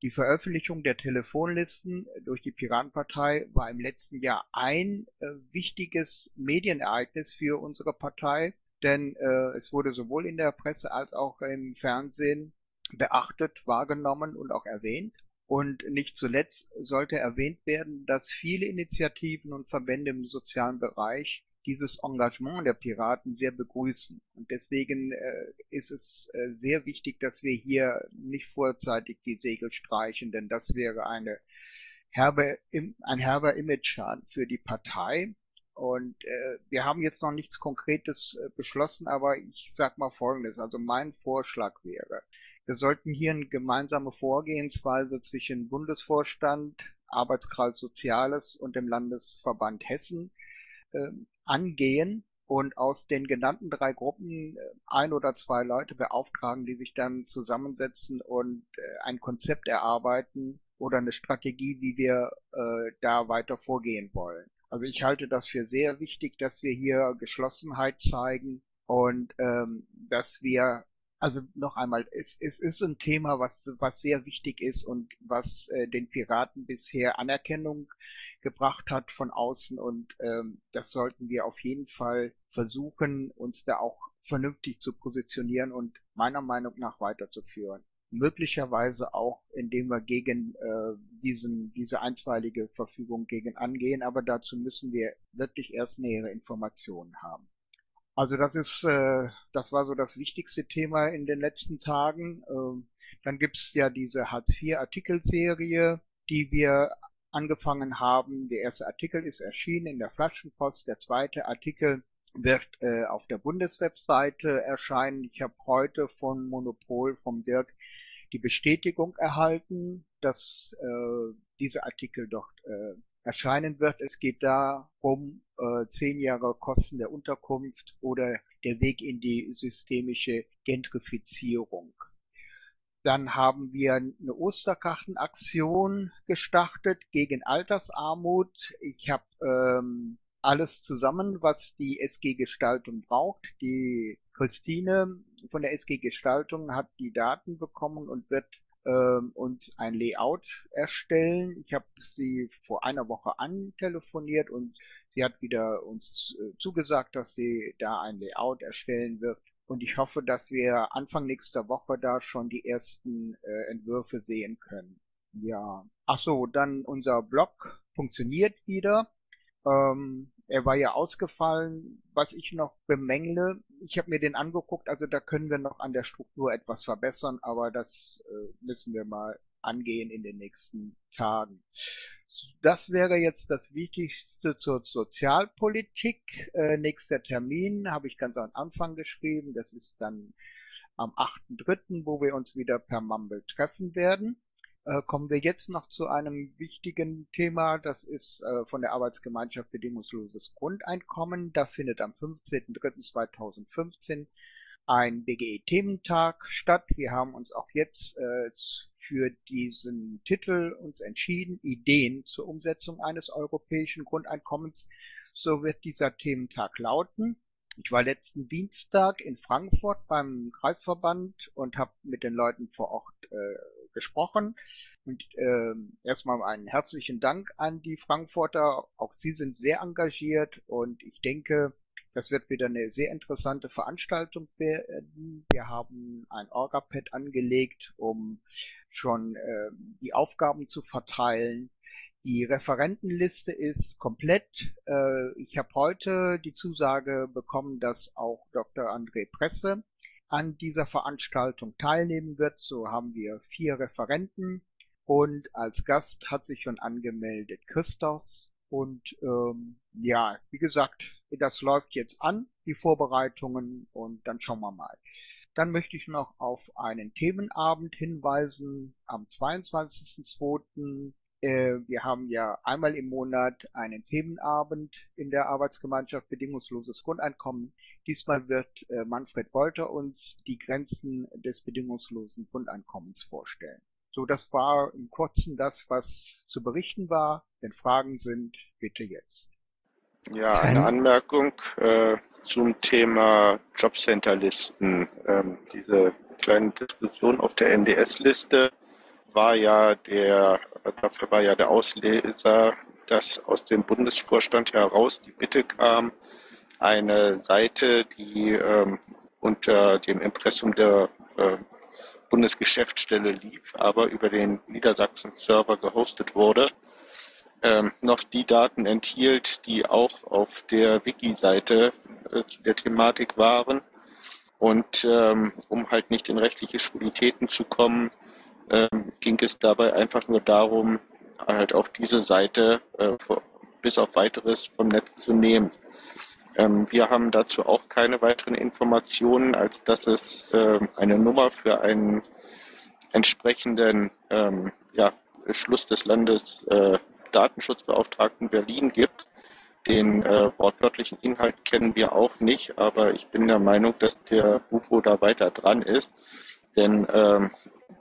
Die Veröffentlichung der Telefonlisten durch die Piratenpartei war im letzten Jahr ein äh, wichtiges Medienereignis für unsere Partei, denn äh, es wurde sowohl in der Presse als auch im Fernsehen beachtet, wahrgenommen und auch erwähnt. Und nicht zuletzt sollte erwähnt werden, dass viele Initiativen und Verbände im sozialen Bereich dieses Engagement der Piraten sehr begrüßen. Und deswegen äh, ist es äh, sehr wichtig, dass wir hier nicht vorzeitig die Segel streichen, denn das wäre eine herbe, ein herber Image-Schaden für die Partei. Und äh, wir haben jetzt noch nichts Konkretes äh, beschlossen, aber ich sag mal Folgendes. Also mein Vorschlag wäre, wir sollten hier eine gemeinsame Vorgehensweise zwischen Bundesvorstand, Arbeitskreis Soziales und dem Landesverband Hessen äh, angehen und aus den genannten drei Gruppen äh, ein oder zwei Leute beauftragen, die sich dann zusammensetzen und äh, ein Konzept erarbeiten oder eine Strategie, wie wir äh, da weiter vorgehen wollen. Also ich halte das für sehr wichtig, dass wir hier Geschlossenheit zeigen und ähm, dass wir also noch einmal, es, es ist ein Thema, was, was sehr wichtig ist und was äh, den Piraten bisher Anerkennung gebracht hat von außen und ähm, das sollten wir auf jeden Fall versuchen, uns da auch vernünftig zu positionieren und meiner Meinung nach weiterzuführen. Möglicherweise auch, indem wir gegen äh, diesen, diese einstweilige Verfügung gegen angehen, aber dazu müssen wir wirklich erst nähere Informationen haben. Also das ist, äh, das war so das wichtigste Thema in den letzten Tagen. Ähm, dann gibt's ja diese Hartz-IV-Artikelserie, die wir angefangen haben. Der erste Artikel ist erschienen in der Flaschenpost. Der zweite Artikel wird äh, auf der Bundeswebseite erscheinen. Ich habe heute von Monopol, vom Dirk, die Bestätigung erhalten, dass äh, dieser Artikel dort äh, erscheinen wird. Es geht darum, äh, zehn Jahre Kosten der Unterkunft oder der Weg in die systemische Gentrifizierung. Dann haben wir eine Osterkartenaktion gestartet gegen Altersarmut. Ich habe ähm, alles zusammen, was die SG Gestaltung braucht. Die Christine von der SG Gestaltung hat die Daten bekommen und wird ähm, uns ein Layout erstellen. Ich habe sie vor einer Woche antelefoniert und sie hat wieder uns äh, zugesagt, dass sie da ein Layout erstellen wird. Und ich hoffe, dass wir Anfang nächster Woche da schon die ersten äh, Entwürfe sehen können. Ja. Ach so, dann unser Blog funktioniert wieder. Ähm, er war ja ausgefallen. Was ich noch bemängle, ich habe mir den angeguckt, also da können wir noch an der Struktur etwas verbessern, aber das äh, müssen wir mal angehen in den nächsten Tagen. Das wäre jetzt das Wichtigste zur Sozialpolitik. Äh, nächster Termin habe ich ganz am Anfang geschrieben. Das ist dann am 8.3., wo wir uns wieder per Mumble treffen werden. Äh, kommen wir jetzt noch zu einem wichtigen Thema. Das ist äh, von der Arbeitsgemeinschaft bedingungsloses Grundeinkommen. Da findet am 15.03.2015 ein BGE-Thementag statt. Wir haben uns auch jetzt äh, für diesen Titel uns entschieden, Ideen zur Umsetzung eines europäischen Grundeinkommens. So wird dieser Thementag lauten. Ich war letzten Dienstag in Frankfurt beim Kreisverband und habe mit den Leuten vor Ort äh, gesprochen. Und äh, erstmal einen herzlichen Dank an die Frankfurter. Auch sie sind sehr engagiert und ich denke, das wird wieder eine sehr interessante Veranstaltung werden. Wir haben ein Orga-Pad angelegt, um schon äh, die Aufgaben zu verteilen. Die Referentenliste ist komplett. Äh, ich habe heute die Zusage bekommen, dass auch Dr. André Presse an dieser Veranstaltung teilnehmen wird. So haben wir vier Referenten und als Gast hat sich schon angemeldet Christoph. Und ähm, ja, wie gesagt, das läuft jetzt an, die Vorbereitungen, und dann schauen wir mal. Dann möchte ich noch auf einen Themenabend hinweisen am 22.02. Äh, wir haben ja einmal im Monat einen Themenabend in der Arbeitsgemeinschaft Bedingungsloses Grundeinkommen. Diesmal wird äh, Manfred Wolter uns die Grenzen des bedingungslosen Grundeinkommens vorstellen. So, das war im Kurzen das, was zu berichten war. Wenn Fragen sind, bitte jetzt. Ja, eine Anmerkung äh, zum Thema Jobcenterlisten. Ähm, diese kleine Diskussion auf der NDS-Liste war ja der, dafür war ja der Auslöser, dass aus dem Bundesvorstand heraus die Bitte kam, eine Seite, die ähm, unter dem Impressum der äh, Bundesgeschäftsstelle lief, aber über den Niedersachsen-Server gehostet wurde, ähm, noch die Daten enthielt, die auch auf der Wiki-Seite äh, der Thematik waren. Und ähm, um halt nicht in rechtliche Schwulitäten zu kommen, ähm, ging es dabei einfach nur darum, halt auch diese Seite äh, bis auf weiteres vom Netz zu nehmen. Ähm, wir haben dazu auch keine weiteren Informationen, als dass es äh, eine Nummer für einen entsprechenden ähm, ja, Beschluss des Landes äh, Datenschutzbeauftragten Berlin gibt. Den äh, wortwörtlichen Inhalt kennen wir auch nicht, aber ich bin der Meinung, dass der UFO da weiter dran ist, denn ähm,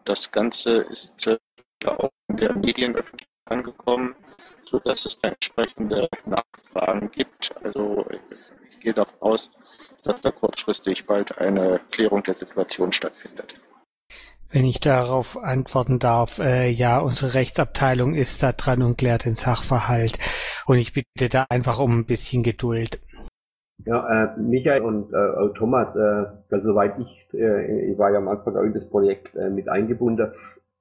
das Ganze ist äh, auch in der Medienöffentlichkeit angekommen, sodass es da entsprechende Nachfragen gibt. Also ich gehe davon aus, dass da kurzfristig bald eine Klärung der Situation stattfindet. Wenn ich darauf antworten darf, äh, ja, unsere Rechtsabteilung ist da dran und klärt den Sachverhalt. Und ich bitte da einfach um ein bisschen Geduld. Ja, äh, Michael und äh, Thomas, äh, also soweit ich, äh, ich war ja am Anfang auch in das Projekt äh, mit eingebunden,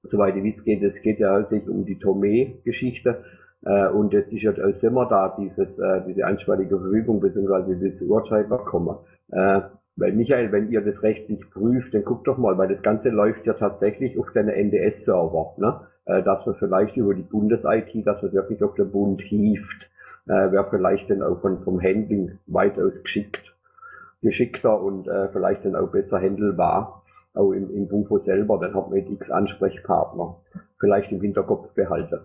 soweit ich weiß, geht es geht ja hauptsächlich um die Tomé-Geschichte. Äh, und jetzt ist ja aus Sommer da dieses, äh, diese einstweilige Verfügung bzw. dieses Urteil bekommen. Äh, weil Michael, wenn ihr das rechtlich prüft, dann guckt doch mal, weil das Ganze läuft ja tatsächlich auf den NDS-Server, ne? Äh, dass man vielleicht über die Bundes-IT, dass man wirklich auf den Bund hieft, äh, wäre vielleicht dann auch von, vom Handling weitaus geschickt, geschickter und äh, vielleicht dann auch besser handelbar, auch im, im Bufo selber, dann hat man x Ansprechpartner vielleicht im Hinterkopf behalten.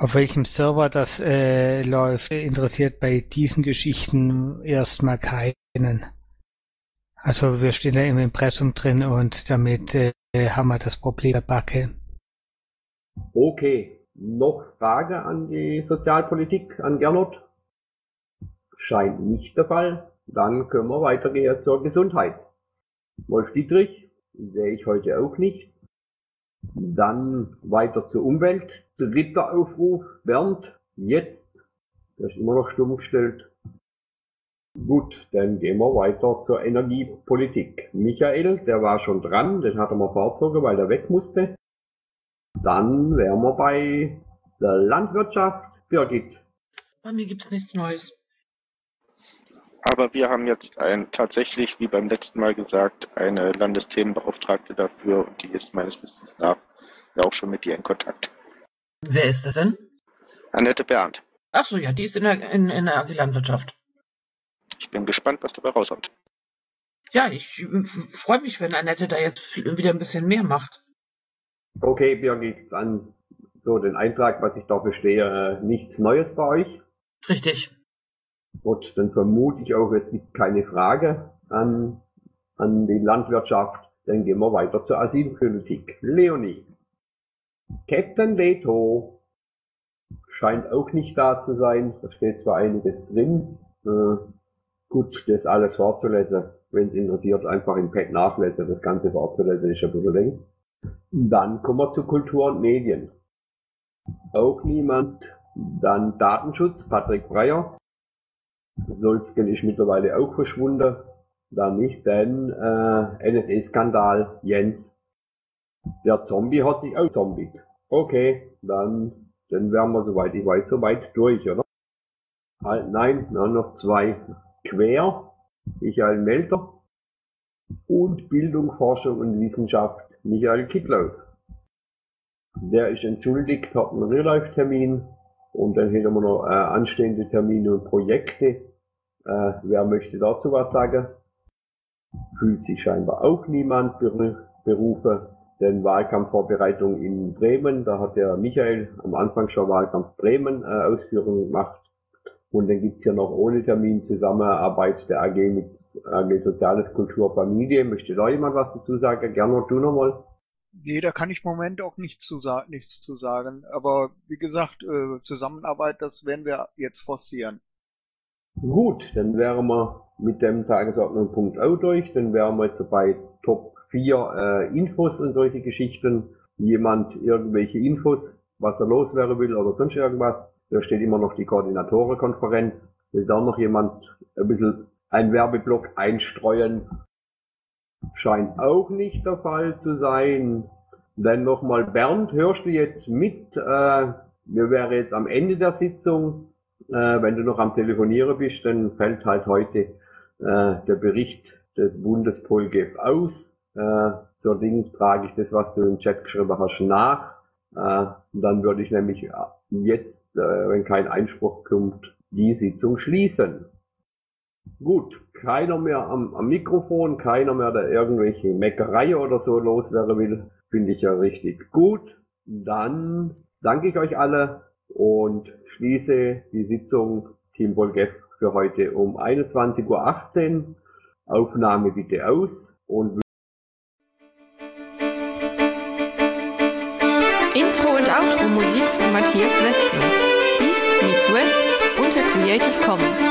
Auf welchem Server das äh, läuft, interessiert bei diesen Geschichten erstmal keinen. Also wir stehen da im Impressum drin und damit äh, haben wir das Problem der Backe. Okay, noch Frage an die Sozialpolitik, an Gernot? Scheint nicht der Fall. Dann können wir weitergehen zur Gesundheit. Wolf Dietrich sehe ich heute auch nicht. Dann weiter zur Umwelt. Dritter Aufruf. Bernd, jetzt. Der ist immer noch stumm gestellt. Gut, dann gehen wir weiter zur Energiepolitik. Michael, der war schon dran, den hat er mal vorgezogen, weil er weg musste. Dann wären wir bei der Landwirtschaft. Birgit. bei mir gibt es nichts Neues. Aber wir haben jetzt ein, tatsächlich, wie beim letzten Mal gesagt, eine Landesthemenbeauftragte dafür und die ist meines Wissens nach ja auch schon mit dir in Kontakt. Wer ist das denn? Annette Berndt. Achso, ja, die ist in der, in, in der AG Landwirtschaft. Ich bin gespannt, was dabei rauskommt. Ja, ich freue mich, wenn Annette da jetzt viel, wieder ein bisschen mehr macht. Okay, Birgit, an so den Eintrag, was ich da verstehe, äh, nichts Neues bei euch. Richtig. Gut, dann vermute ich auch, es gibt keine Frage an, an die Landwirtschaft. Dann gehen wir weiter zur Asylpolitik. Leonie. Captain Leto scheint auch nicht da zu sein. Da steht zwar einiges drin. Äh, gut, das alles vorzulesen. Wenn es interessiert, einfach im Pad nachlesen. Das Ganze vorzulesen ist ein bisschen länger. Dann kommen wir zu Kultur und Medien. Auch niemand. Dann Datenschutz, Patrick Breyer. Solsken ist mittlerweile auch verschwunden. Da nicht, denn äh, NSA-Skandal, Jens. Der Zombie hat sich auch zombiet. Okay, dann, dann wären wir, soweit ich weiß, soweit durch, oder? Halt, nein, wir haben noch zwei quer. Michael Melter und Bildung, Forschung und Wissenschaft Michael Kittlaus. Der ist entschuldigt, hat einen Real-Life-Termin und dann hätten wir noch äh, anstehende Termine und Projekte. Äh, wer möchte dazu was sagen? Fühlt sich scheinbar auch niemand berufen, denn Wahlkampfvorbereitung in Bremen, da hat der Michael am Anfang schon Wahlkampf Bremen äh, Ausführungen gemacht. Und dann gibt's hier noch ohne Termin Zusammenarbeit der AG mit AG Soziales, Kultur, Familie. Möchte da jemand was dazu sagen? Gernot, du nochmal. Nee, da kann ich im Moment auch nichts zu, nichts zu sagen. Aber wie gesagt, äh, Zusammenarbeit, das werden wir jetzt forcieren. Gut, dann wären wir mit dem Tagesordnungspunkt auch durch. Dann wären wir jetzt bei Top 4 äh, Infos und solche Geschichten. Jemand irgendwelche Infos, was er loswerden will oder sonst irgendwas. Da steht immer noch die Koordinatorenkonferenz. Will da noch jemand ein bisschen ein Werbeblock einstreuen? Scheint auch nicht der Fall zu sein. Dann nochmal, Bernd, hörst du jetzt mit? Äh, wir wären jetzt am Ende der Sitzung. Äh, wenn du noch am Telefonieren bist, dann fällt halt heute äh, der Bericht des Bundespolgef aus. Äh, zur Ding trage ich das, was du im Chat geschrieben hast, nach. Äh, dann würde ich nämlich jetzt, äh, wenn kein Einspruch kommt, die Sitzung schließen. Gut, keiner mehr am, am Mikrofon, keiner mehr, der irgendwelche Meckerei oder so loswerden will, finde ich ja richtig gut. Dann danke ich euch alle und schließe die Sitzung Team Volgef für heute um 21.18 Uhr. Aufnahme bitte aus und Intro und Outro Musik von Matthias Westner. East meets West unter Creative Commons.